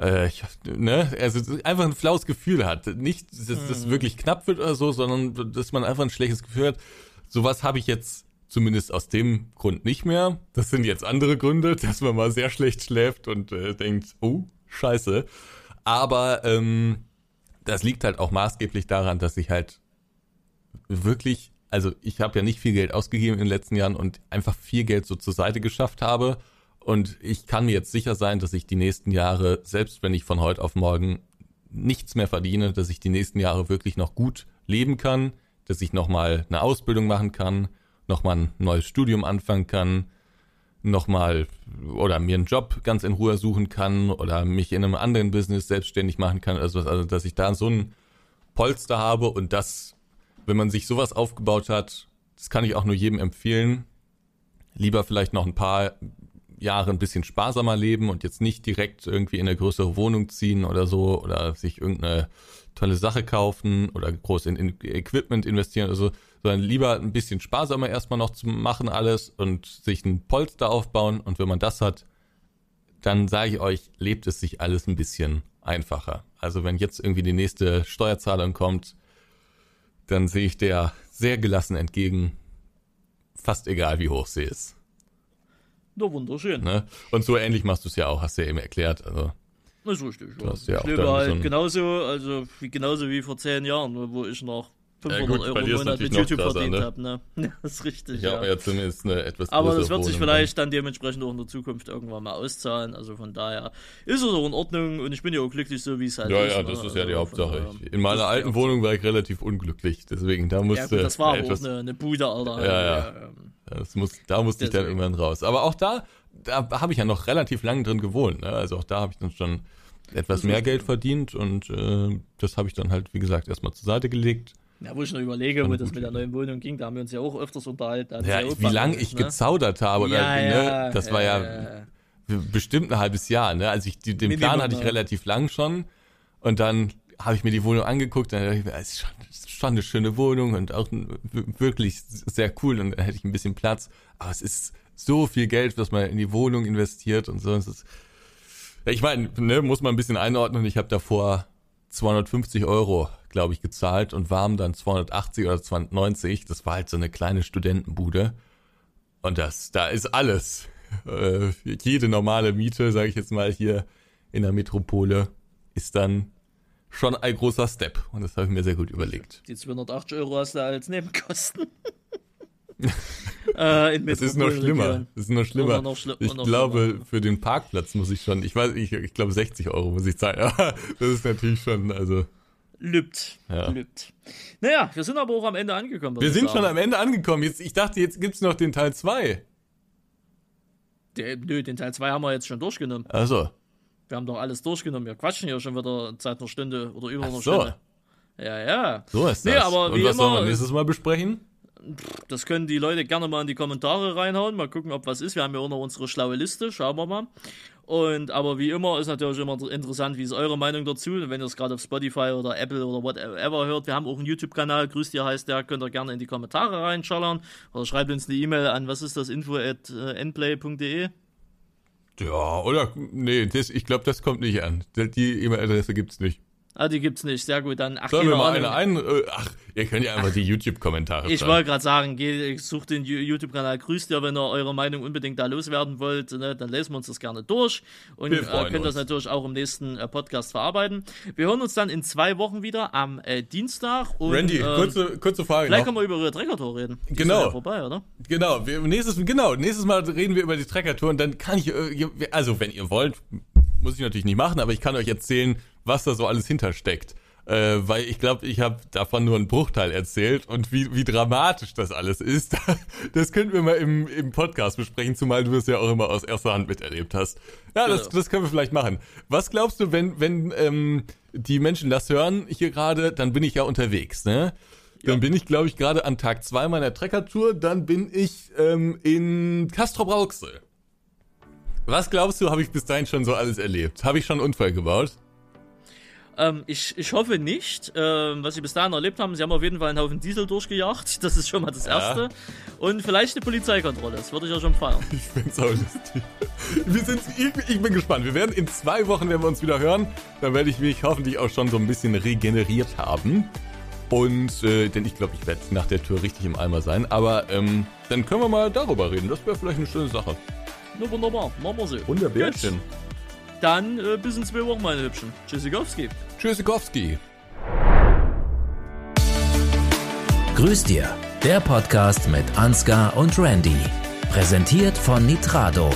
[SPEAKER 2] äh, ich, ne, also einfach ein flaues Gefühl hat. Nicht, dass das wirklich knapp wird oder so, sondern dass man einfach ein schlechtes Gefühl hat. Sowas habe ich jetzt zumindest aus dem Grund nicht mehr. Das sind jetzt andere Gründe, dass man mal sehr schlecht schläft und äh, denkt, oh, scheiße. Aber ähm, das liegt halt auch maßgeblich daran, dass ich halt wirklich, also ich habe ja nicht viel Geld ausgegeben in den letzten Jahren und einfach viel Geld so zur Seite geschafft habe. Und ich kann mir jetzt sicher sein, dass ich die nächsten Jahre, selbst wenn ich von heute auf morgen nichts mehr verdiene, dass ich die nächsten Jahre wirklich noch gut leben kann, dass ich nochmal eine Ausbildung machen kann, nochmal ein neues Studium anfangen kann, nochmal oder mir einen Job ganz in Ruhe suchen kann oder mich in einem anderen Business selbstständig machen kann. Also, also dass ich da so ein Polster habe und das, wenn man sich sowas aufgebaut hat, das kann ich auch nur jedem empfehlen. Lieber vielleicht noch ein paar Jahre ein bisschen sparsamer leben und jetzt nicht direkt irgendwie in eine größere Wohnung ziehen oder so oder sich irgendeine tolle Sache kaufen oder groß in, in Equipment investieren oder so, sondern lieber ein bisschen sparsamer erstmal noch zu machen alles und sich ein Polster aufbauen und wenn man das hat, dann sage ich euch, lebt es sich alles ein bisschen einfacher. Also wenn jetzt irgendwie die nächste Steuerzahlung kommt, dann sehe ich der sehr gelassen entgegen, fast egal wie hoch sie ist.
[SPEAKER 1] Na, wunderschön.
[SPEAKER 2] Ne? Und so ähnlich machst du es ja auch, hast du ja eben erklärt. Also
[SPEAKER 1] Das ist richtig. Ja. ich lebe halt
[SPEAKER 2] so
[SPEAKER 1] genauso, also wie, genauso wie vor zehn Jahren, wo ich noch 500
[SPEAKER 2] Ja, gut,
[SPEAKER 1] Euro im Monat mit YouTube
[SPEAKER 2] krasser,
[SPEAKER 1] verdient
[SPEAKER 2] ne?
[SPEAKER 1] habe. Ne? Ja, das ist richtig.
[SPEAKER 2] Ich
[SPEAKER 1] ja.
[SPEAKER 2] ja zumindest eine etwas
[SPEAKER 1] Aber das wird sich
[SPEAKER 2] Wohnung
[SPEAKER 1] vielleicht dann dementsprechend auch in der Zukunft irgendwann mal auszahlen. Also von daher ist es auch in Ordnung und ich bin ja auch glücklich, so wie es halt
[SPEAKER 2] Ja,
[SPEAKER 1] ist.
[SPEAKER 2] ja,
[SPEAKER 1] ne?
[SPEAKER 2] das ist ja die
[SPEAKER 1] Also
[SPEAKER 2] Hauptsache. Ich- In meiner alten. Wohnung war ich relativ unglücklich, deswegen da musste
[SPEAKER 1] Ja, gut, das war aber auch
[SPEAKER 2] etwas,
[SPEAKER 1] eine, eine Bude, Alter.
[SPEAKER 2] Ja, ja. das muss, da musste ich dann
[SPEAKER 1] Deswegen.
[SPEAKER 2] irgendwann raus. Aber auch da, da habe ich ja noch relativ lange drin gewohnt. Ne? Also auch da habe ich dann schon etwas mehr Geld verdient und äh, das habe ich dann halt, wie gesagt, erstmal zur Seite gelegt.
[SPEAKER 1] Ja, wo ich noch überlege, wo das mit der neuen Wohnung ging, da haben wir uns ja auch öfters unterhalten.
[SPEAKER 2] Ja,
[SPEAKER 1] auch
[SPEAKER 2] wie lange ich
[SPEAKER 1] ne?
[SPEAKER 2] gezaudert habe, oder,
[SPEAKER 1] Ja,
[SPEAKER 2] ne?
[SPEAKER 1] ja,
[SPEAKER 2] das war ja bestimmt ein halbes Jahr. Ne? Also ich, den
[SPEAKER 1] Minimum,
[SPEAKER 2] Plan hatte ich
[SPEAKER 1] ja.
[SPEAKER 2] relativ lang schon und dann habe ich mir die Wohnung angeguckt, dann dachte ich mir, es ist schon, schon eine schöne Wohnung und auch wirklich sehr cool und dann hätte ich ein bisschen Platz. Aber es ist so viel Geld, was man in die Wohnung investiert und so. Es ist, ja, ich meine, ne, muss man ein bisschen einordnen. Ich habe davor 250 Euro, glaube ich, gezahlt und warm dann 280 oder 290. Das war halt so eine kleine Studentenbude. Und das, da ist alles. Äh, jede normale Miete, sage ich jetzt mal hier in der Metropole, ist dann schon ein großer Step. Und das habe ich mir sehr gut überlegt.
[SPEAKER 1] Die 280 Euro hast du als Nebenkosten. äh,
[SPEAKER 2] Es ist noch schlimmer. Es ist noch schlimmer.
[SPEAKER 1] Noch schli-
[SPEAKER 2] ich
[SPEAKER 1] noch
[SPEAKER 2] glaube,
[SPEAKER 1] schlimmer.
[SPEAKER 2] für den Parkplatz muss ich schon, ich weiß, ich, ich glaube 60 Euro muss ich zahlen. Das ist natürlich schon, also.
[SPEAKER 1] Lübt.
[SPEAKER 2] Ja.
[SPEAKER 1] Lübt. Naja, wir sind aber auch am Ende angekommen.
[SPEAKER 2] Wir sind schon am Ende angekommen. Jetzt, ich dachte, jetzt gibt's noch den Teil 2.
[SPEAKER 1] Der, nö, den Teil 2 haben wir jetzt schon durchgenommen.
[SPEAKER 2] Also.
[SPEAKER 1] Wir haben doch alles durchgenommen. Wir quatschen hier schon wieder seit einer Stunde oder über
[SPEAKER 2] Ach
[SPEAKER 1] einer
[SPEAKER 2] so.
[SPEAKER 1] Stunde. Ja, ja.
[SPEAKER 2] So ist das.
[SPEAKER 1] Nee, aber
[SPEAKER 2] Und was sollen wir
[SPEAKER 1] immer-
[SPEAKER 2] nächstes Mal besprechen?
[SPEAKER 1] Das können die Leute gerne mal in die Kommentare reinhauen. Mal gucken, ob was ist. Wir haben ja auch noch unsere schlaue Liste. Schauen wir mal. Und aber wie immer ist natürlich immer interessant, wie ist eure Meinung dazu? Wenn ihr es gerade auf Spotify oder Apple oder whatever hört, wir haben auch einen YouTube-Kanal, grüßt ihr heißt der, könnt ihr gerne in die Kommentare reinschallern oder schreibt uns eine E-Mail an, was ist das, info at äh, nplay.de.
[SPEAKER 2] Ja, oder? Nee, das, ich glaube, das kommt nicht an. Die E-Mail-Adresse gibt's nicht.
[SPEAKER 1] Ah, die gibt's nicht. Sehr gut, dann ach,
[SPEAKER 2] Sollen wir mal eine ein? äh, Ach, ihr könnt ja einfach die YouTube-Kommentare
[SPEAKER 1] Ich wollte gerade sagen, geht, sucht den YouTube-Kanal, grüßt ihr, wenn ihr eure Meinung unbedingt da loswerden wollt, ne, dann lesen wir uns das gerne durch und äh, könnt das
[SPEAKER 2] uns.
[SPEAKER 1] natürlich auch im nächsten äh, Podcast verarbeiten. Wir hören uns dann in zwei Wochen wieder am äh, Dienstag. Und,
[SPEAKER 2] Randy,
[SPEAKER 1] ähm,
[SPEAKER 2] kurze, kurze Frage
[SPEAKER 1] Vielleicht
[SPEAKER 2] noch.
[SPEAKER 1] können wir über ihre Treckertour reden. Die
[SPEAKER 2] Genau.
[SPEAKER 1] Ja vorbei, oder?
[SPEAKER 2] Genau, wir, nächstes, genau, nächstes Mal reden wir über die Trekker-Tour und dann kann ich, äh, also wenn ihr wollt, muss ich natürlich nicht machen, aber ich kann euch erzählen, was da so alles hintersteckt. Äh, weil ich glaube, ich habe davon nur einen Bruchteil erzählt und wie, wie dramatisch das alles ist, das könnten wir mal im, im Podcast besprechen, zumal du es ja auch immer aus erster Hand miterlebt hast. Ja, das,
[SPEAKER 1] Genau.
[SPEAKER 2] das können wir vielleicht machen. Was glaubst du, wenn, wenn ähm, die Menschen das hören hier gerade, dann bin ich ja unterwegs, ne? Dann bin ich, glaube ich, gerade an Tag zwei meiner Treckertour. Dann bin ich ähm, in Castro Brauxel. Was glaubst du, habe ich bis dahin schon so alles erlebt? Habe ich schon einen Unfall gebaut?
[SPEAKER 1] Ähm, ich, ich hoffe nicht. Ähm, was sie bis dahin erlebt haben, sie haben auf jeden Fall einen Haufen Diesel durchgejagt. Das ist schon mal das Erste. Und vielleicht eine Polizeikontrolle. Das würde ich ja schon feiern.
[SPEAKER 2] Ich find's auch lustig. Wir sind, ich, ich bin gespannt. Wir werden in zwei Wochen, wenn wir uns wieder hören, dann werde ich mich hoffentlich auch schon so ein bisschen regeneriert haben. Und, äh, denn ich glaube, ich werde nach der Tour richtig im Eimer sein. Aber ähm, dann können wir mal darüber reden. Das wäre vielleicht eine schöne Sache.
[SPEAKER 1] Nur wunderbar. Machen wir so.
[SPEAKER 2] Wunderbärchen.
[SPEAKER 1] Gut. Dann äh, bis in zwei Wochen, meine Hübschen. Tschüssikowski.
[SPEAKER 2] Tschüssikowski.
[SPEAKER 3] Grüß dir, der Podcast mit Ansgar und Randy. Präsentiert von Nitrado.